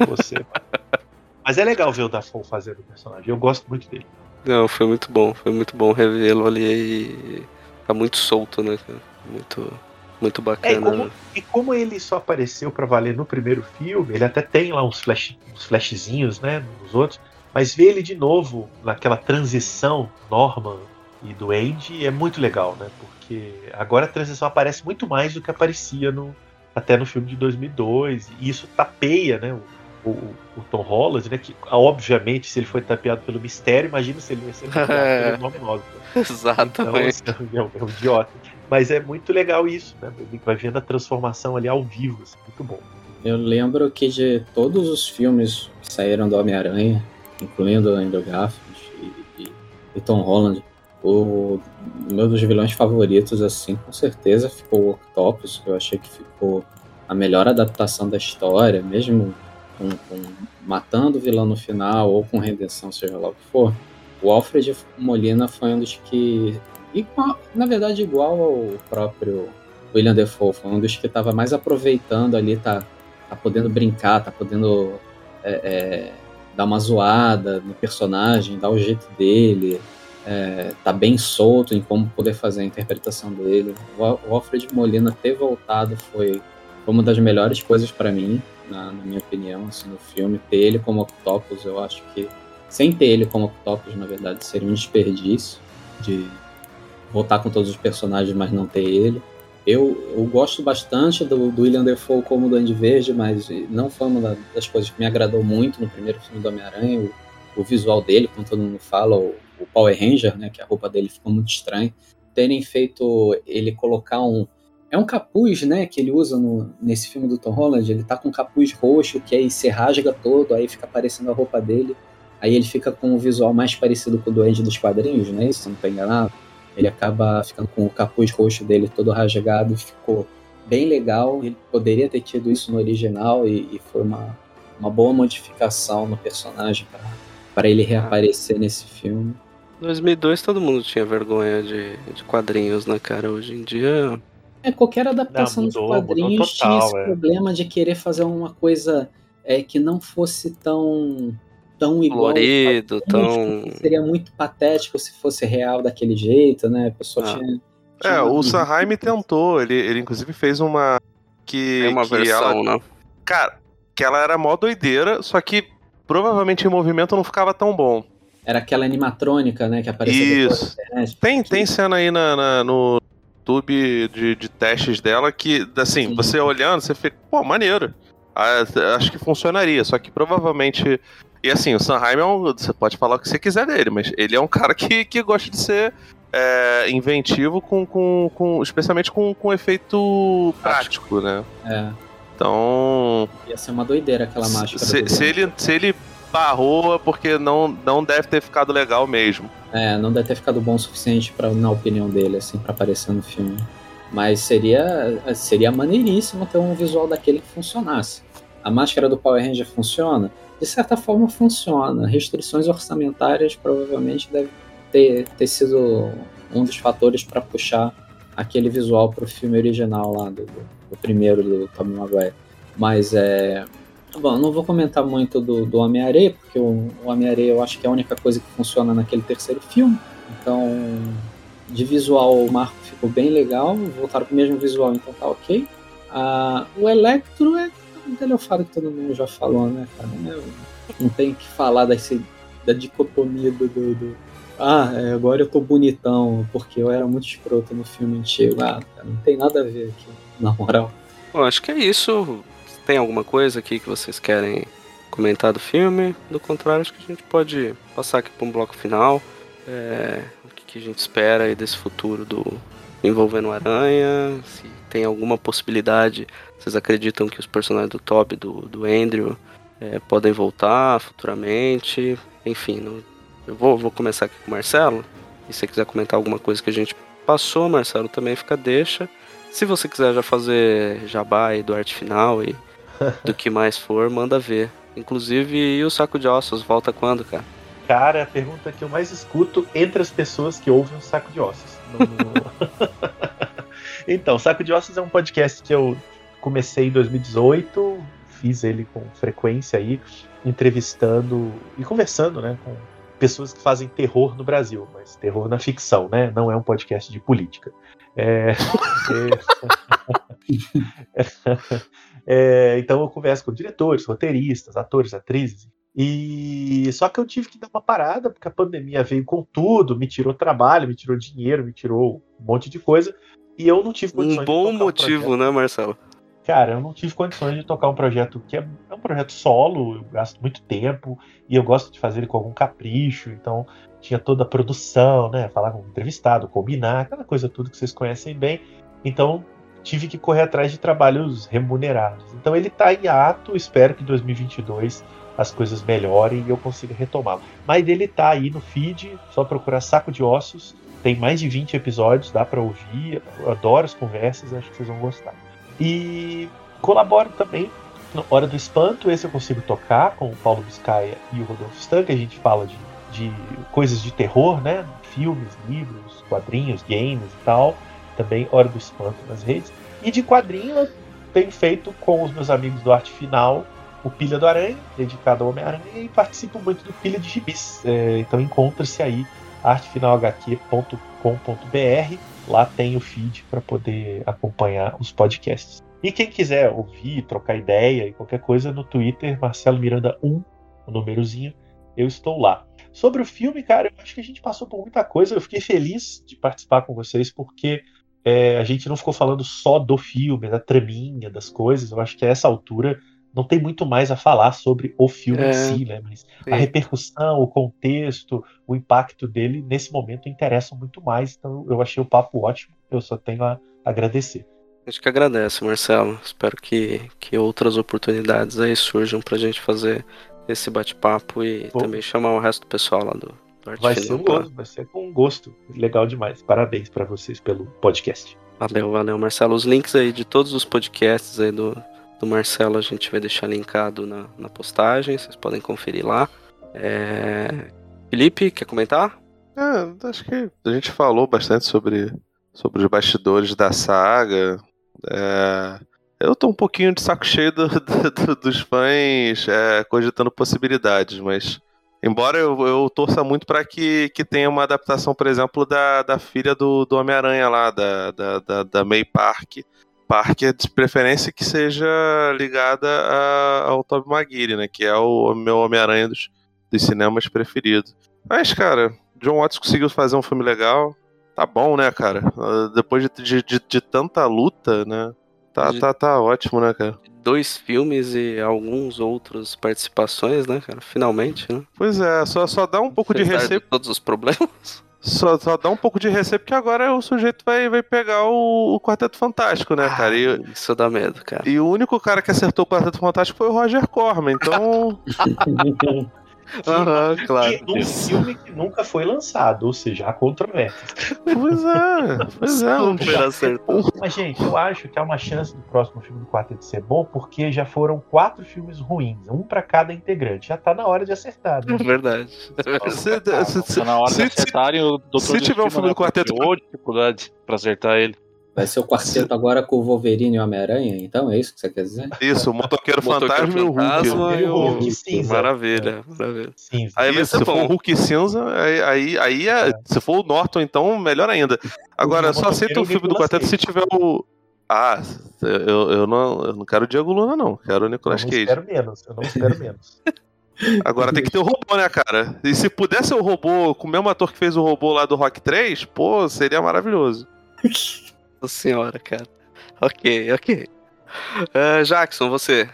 Você. mas é legal ver o Dafoe fazendo o personagem, eu gosto muito dele. Não, foi muito bom, foi muito bom revê-lo ali e tá muito solto, né, cara? Muito, muito bacana. É, e, como, e, como, ele só apareceu para valer no primeiro filme, ele até tem lá uns, flash, uns flashzinhos, né, nos outros, mas ver ele de novo naquela transição Norman e do Andy é muito legal, né? Porque agora a transição aparece muito mais do que aparecia no, até no filme de 2002 e isso tapeia, né? O, o, Tom Holland, né? Que obviamente, se ele foi tapeado pelo mistério, imagina se ele vai ser tapeado é. pelo. Exatamente. Então, assim, é, um, é um idiota. Mas é muito legal isso, né? Vai vendo a transformação ali ao vivo, assim, muito bom. Eu lembro que de todos os filmes que saíram do Homem-Aranha, incluindo Andrew Garfield e, e, e, Tom Holland, o meu dos vilões favoritos, assim, com certeza ficou o Octopus, que eu achei que ficou a melhor adaptação da história, mesmo com, com, matando o vilão no final ou com redenção, seja lá o que for. O Alfred Molina foi um dos que, igual, na verdade, igual ao próprio William Defoe, foi um dos que estava mais aproveitando ali, tá, tá podendo brincar, tá podendo é, é, dar uma zoada no personagem, dar o jeito dele, é, tá bem solto em como poder fazer a interpretação dele. O Alfred Molina ter voltado foi uma das melhores coisas para mim, na, na, minha opinião, assim, no filme. Ter ele como Octopus, eu acho que. Sem ter ele como Octopus, na verdade, seria um desperdício de voltar com todos os personagens, mas não ter ele. Eu, eu gosto bastante do, do William Defoe como Duende Verde, mas não foi uma das coisas que me agradou muito no primeiro filme do Homem-Aranha. O, o, visual dele, como todo mundo fala, o, o Power Ranger, né, que a roupa dele ficou muito estranha. Terem feito ele colocar um, é um capuz, né, que ele usa no, nesse filme do Tom Holland. Ele tá com um capuz roxo que aí se rasga todo, aí fica aparecendo a roupa dele. Aí ele fica com um visual mais parecido com o Duende dos quadrinhos, né? Se não tô enganado. Ele acaba ficando com o capuz roxo dele todo rasgado, ficou bem legal. Ele poderia ter tido isso no original e, e foi uma, uma boa modificação no personagem para ele reaparecer nesse filme. 2002 todo mundo tinha vergonha de, de quadrinhos, né, cara? Hoje em dia é, qualquer adaptação não, mudou, dos quadrinhos total, tinha esse é. problema de querer fazer uma coisa é, que não fosse tão tão igual. Colorido, tão. Seria muito patético se fosse real daquele jeito, né? A pessoa ah. tinha, tinha. É, o Sanheim tentou, ele, ele inclusive fez uma. Que, Tem uma que versão, ela, né? Cara, que ela era mó doideira, só que provavelmente em movimento não ficava tão bom. Era aquela animatrônica, né? Que apareceu Isso. Depois, Tem, que... tem cena aí na, na no, YouTube de, de testes dela que, assim, Sim. você olhando, você fica, pô, maneiro. Ah, acho que funcionaria, só que provavelmente. E assim, o Sanheim é um. Você pode falar o que você quiser dele, mas ele é um cara que, que gosta de ser é, inventivo, com, com, com, especialmente com, com efeito prático, né? É. Então. Ia ser uma doideira aquela máscara. Se, se ele, se ele barrou, é porque não, não deve ter ficado legal mesmo. É, não deve ter ficado bom o suficiente para na opinião dele, assim, para aparecer no filme. Mas seria, seria maneiríssimo ter um visual daquele que funcionasse. A máscara do Power Ranger funciona? De certa forma funciona. Restrições orçamentárias provavelmente devem ter, ter sido um dos fatores para puxar aquele visual para o filme original lá do, do primeiro do Tom Maguire. Mas é, Bom, não vou comentar muito do, do Homem-Areia, porque o, o Homem-Areia eu acho que é a única coisa que funciona naquele terceiro filme. Então, de visual, o Marco ficou bem legal, voltaram pro mesmo visual, então tá ok. Ah, o Electro é um telefado que todo mundo já falou, né, cara? Não tem que falar desse, da dicotomia do, do, ah, é, agora eu tô bonitão, porque eu era muito escroto no filme antigo. Ah, cara, não tem nada a ver aqui, na moral. Bom, acho que é isso. Tem alguma coisa aqui que vocês querem comentar do filme? Do contrário, acho que a gente pode passar aqui para um bloco final. É, o que, que, a gente espera aí desse futuro do envolvendo Aranha? Se tem alguma possibilidade, vocês acreditam que os personagens do Toby, do, do Andrew, é, podem voltar futuramente? Enfim, eu vou, vou começar aqui com o Marcelo. E se você quiser comentar alguma coisa que a gente passou, Marcelo, também fica deixa. Se você quiser já fazer jabá aí do arte final e do que mais for, manda ver. Inclusive, e o saco de ossos volta quando, cara? Cara, a pergunta que eu mais escuto entre as pessoas que ouvem o saco de ossos. então, Saco de Ossos é um podcast que eu comecei em 2018, fiz ele com frequência aí, entrevistando e conversando, né, com pessoas que fazem terror no Brasil, mas terror na ficção, né? Não é um podcast de política. É, é, então eu converso com diretores, roteiristas, atores, atrizes. E só que eu tive que dar uma parada, porque a pandemia veio com tudo, me tirou trabalho, me tirou dinheiro, me tirou um monte de coisa. E eu não tive condições Um bom motivo, um né, Marcelo? Cara, eu não tive condições de tocar um projeto que é, é um projeto solo, eu gasto muito tempo e eu gosto de fazer ele com algum capricho, então tinha toda a produção, né? Falar com o entrevistado, combinar, aquela coisa tudo que vocês conhecem bem. Então tive que correr atrás de trabalhos remunerados. Então ele está em ato, espero que em 2022 as coisas melhorem e eu consiga retomá-lo. Mas ele está aí no feed, só procurar Saco de Ossos. Tem mais de 20 episódios, dá para ouvir. Adoro as conversas, acho que vocês vão gostar. E colaboro também no Hora do Espanto, esse eu consigo tocar com o Paulo Biscaia e o Rodolfo Stan, que a gente fala de, de coisas de terror, né? Filmes, livros, quadrinhos, games e tal. Também Hora do Espanto nas redes. E de quadrinho eu tenho feito com os meus amigos do Arte Final o Pilha do Aranha, dedicado ao Homem-Aranha, e participo muito do Pilha de Gibis. É, então encontra-se aí artefinalhq.com.br. Lá tem o feed para poder acompanhar os podcasts. E quem quiser ouvir, trocar ideia e qualquer coisa no Twitter, Marcelo Miranda 1, o númerozinho, eu estou lá. Sobre o filme, cara, eu acho que a gente passou por muita coisa. Eu fiquei feliz de participar com vocês, porque é, a gente não ficou falando só do filme, da traminha, das coisas. Eu acho que a essa altura não tem muito mais a falar sobre o filme é, em si, né? Mas sim. a repercussão, o contexto, o impacto dele nesse momento interessam muito mais. Então eu achei o papo ótimo. Eu só tenho a agradecer. A gente que agradece, Marcelo. Espero que, que outras oportunidades aí surjam pra gente fazer esse bate-papo e Bom, também chamar o resto do pessoal lá do, do Vai ser um gosto, vai ser com gosto. Legal demais. Parabéns para vocês pelo podcast. Valeu, valeu, Marcelo. Os links aí de todos os podcasts aí do, do Marcelo a gente vai deixar linkado na, na postagem, vocês podem conferir lá. É... Felipe, quer comentar? É, acho que a gente falou bastante sobre, sobre os bastidores da saga. É... Eu tô um pouquinho de saco cheio do, do, dos fãs é, cogitando possibilidades, mas embora eu, eu torça muito para que, que tenha uma adaptação, por exemplo, da, da filha do, do Homem-Aranha lá, da, da, da, da May Park, Parker, de preferência que seja ligada a, ao Tobey Maguire, né? Que é o meu Homem-Aranha dos, dos cinemas preferido. Mas, cara, John Watts conseguiu fazer um filme legal. Tá bom, né, cara? Ah, depois de, de, de tanta luta, né? Tá, de... tá, tá ótimo, né, cara? Dois filmes e alguns outros participações, né, cara? Finalmente, né? Pois é, só, só dá um pouco Apesar de receita. todos os problemas. Só, só dá um pouco de receio, porque agora o sujeito vai, vai pegar o, o Quarteto Fantástico, né, ah, cara? E, isso dá medo, cara. E o único cara que acertou o Quarteto Fantástico foi o Roger Corman, então. Aham, uhum, claro. E um filme que nunca foi lançado, ou seja, há controvérsias. Pois é, pois é. Mas, gente, eu acho que há uma chance do próximo filme do Quarteto ser bom, porque já foram quatro filmes ruins, um para cada integrante. Já tá na hora de acertar. Né? É verdade. Se, tá na hora se, de acertarem o Doutor Se tiver um filme do Quarteto. dificuldade pra acertar ele. Vai ser o quarteto agora com o Wolverine e o Homem-Aranha, então? É isso que você quer dizer? Isso, o motoqueiro, fantasma, e o Hulk. E o Hulk cinza. Maravilha, maravilha. Cinza. Aí, se for o Hulk cinza, aí, aí, aí é, é. se for o Norton, então, melhor ainda. Agora, só aceita o filme do quarteto se tiver o. Ah, eu, eu, não, eu não quero o Diego Luna, não. Quero o Nicolas Cage. Eu não espero menos, eu não espero menos. Agora tem que ter o robô, né, cara? E se pudesse ser o robô com o mesmo ator que fez o robô lá do Rock 3, pô, seria maravilhoso. Senhora, cara. Ok, ok. Uh, Jackson, você.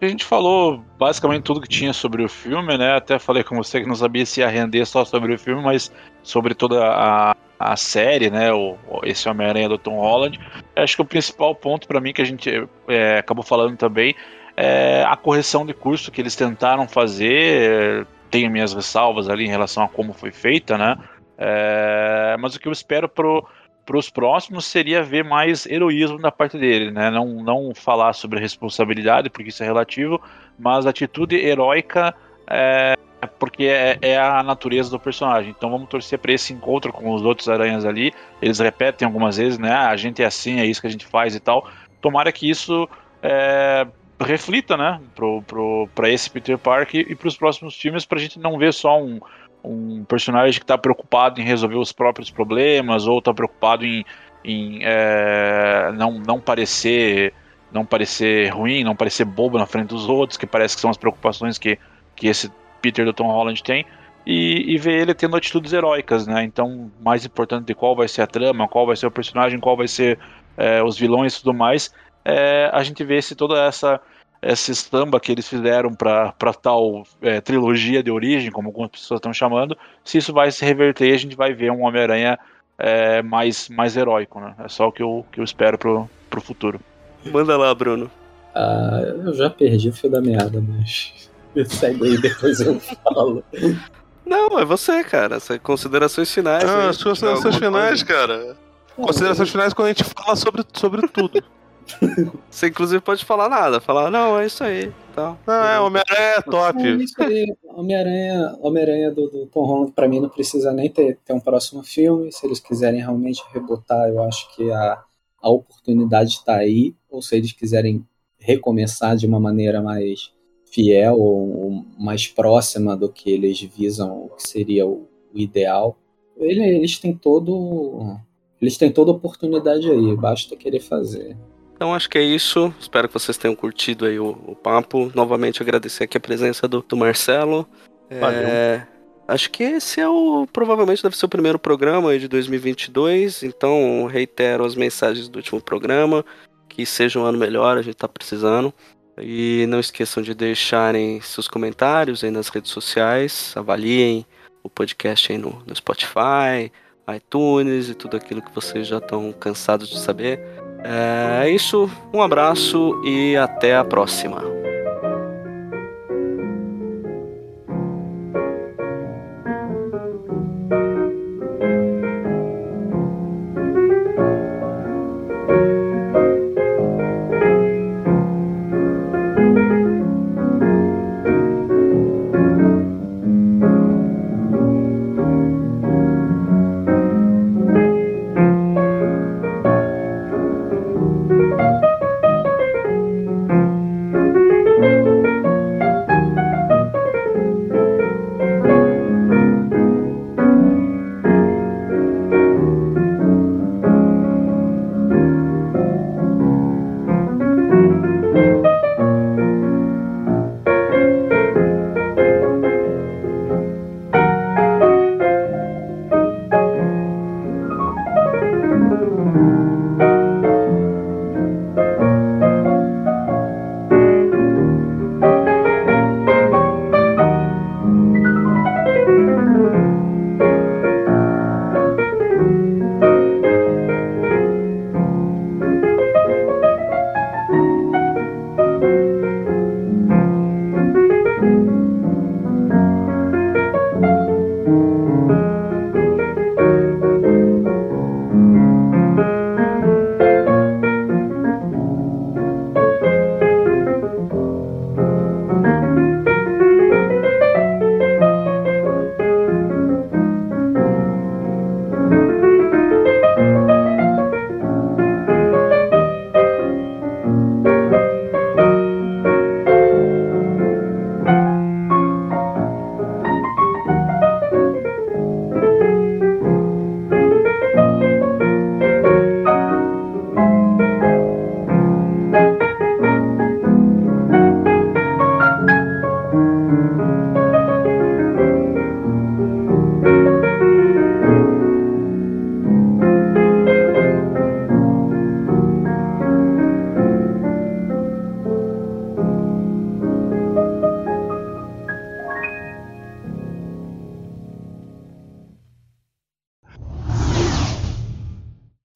A gente falou basicamente tudo que tinha sobre o filme, né? Até falei com você que não sabia se ia render só sobre o filme, mas sobre toda a, a série, né? O, esse Homem-Aranha do Tom Holland. Acho que o principal ponto para mim que a gente é, acabou falando também é a correção de curso que eles tentaram fazer. Tenho minhas ressalvas ali em relação a como foi feita, né? É, mas o que eu espero pro para os próximos seria ver mais heroísmo da parte dele, né? Não, não falar sobre responsabilidade, porque isso é relativo, mas atitude heróica é, porque é, é, a natureza do personagem. Então vamos torcer para esse encontro com os outros aranhas ali. Eles repetem algumas vezes, né? Ah, a gente é assim, é isso que a gente faz e tal. Tomara que isso é, reflita, né? Pro, pro, para esse Peter Parker e para os próximos filmes, para a gente não ver só um um personagem que está preocupado em resolver os próprios problemas ou está preocupado em, em é, não, não parecer não parecer ruim, não parecer bobo na frente dos outros, que parece que são as preocupações que, que esse Peter do Tom Holland tem, e, e ver ele tendo atitudes heróicas, né? Então, mais importante de qual vai ser a trama, qual vai ser o personagem, qual vai ser é, os vilões e tudo mais, é, a gente vê se toda essa esse samba que eles fizeram para tal é, trilogia de origem, como algumas pessoas estão chamando, se isso vai se reverter e a gente vai ver um Homem-Aranha é, mais, mais heróico, né? É só o que eu, que eu espero pro, pro futuro. Manda lá, Bruno. Ah, eu já perdi o fio da meada, mas segue aí, depois eu falo. Não, é você, cara. Considerações finais. Ah, as considerações finais, coisa. cara. Considerações finais quando a gente fala sobre, sobre tudo. Você inclusive pode falar nada, falar, não, é isso aí. Tal. Não, é, Homem-Aranha é top. É isso aí. Homem-Aranha Homem do, do Tom Holland, pra mim, não precisa nem ter, ter um próximo filme. Se eles quiserem realmente rebotar, eu acho que a, a oportunidade está aí. Ou se eles quiserem recomeçar de uma maneira mais fiel ou mais próxima do que eles visam, o que seria o, o ideal. Eles têm todo eles têm toda oportunidade aí, basta querer fazer. Então acho que é isso. Espero que vocês tenham curtido aí o, o papo. Novamente agradecer aqui a presença do, do Marcelo. Valeu. É, acho que esse é o. Provavelmente deve ser o primeiro programa de 2022. Então reitero as mensagens do último programa. Que seja um ano melhor, a gente tá precisando. E não esqueçam de deixarem seus comentários aí nas redes sociais. Avaliem o podcast aí no, no Spotify, iTunes e tudo aquilo que vocês já estão cansados de saber. É isso, um abraço e até a próxima.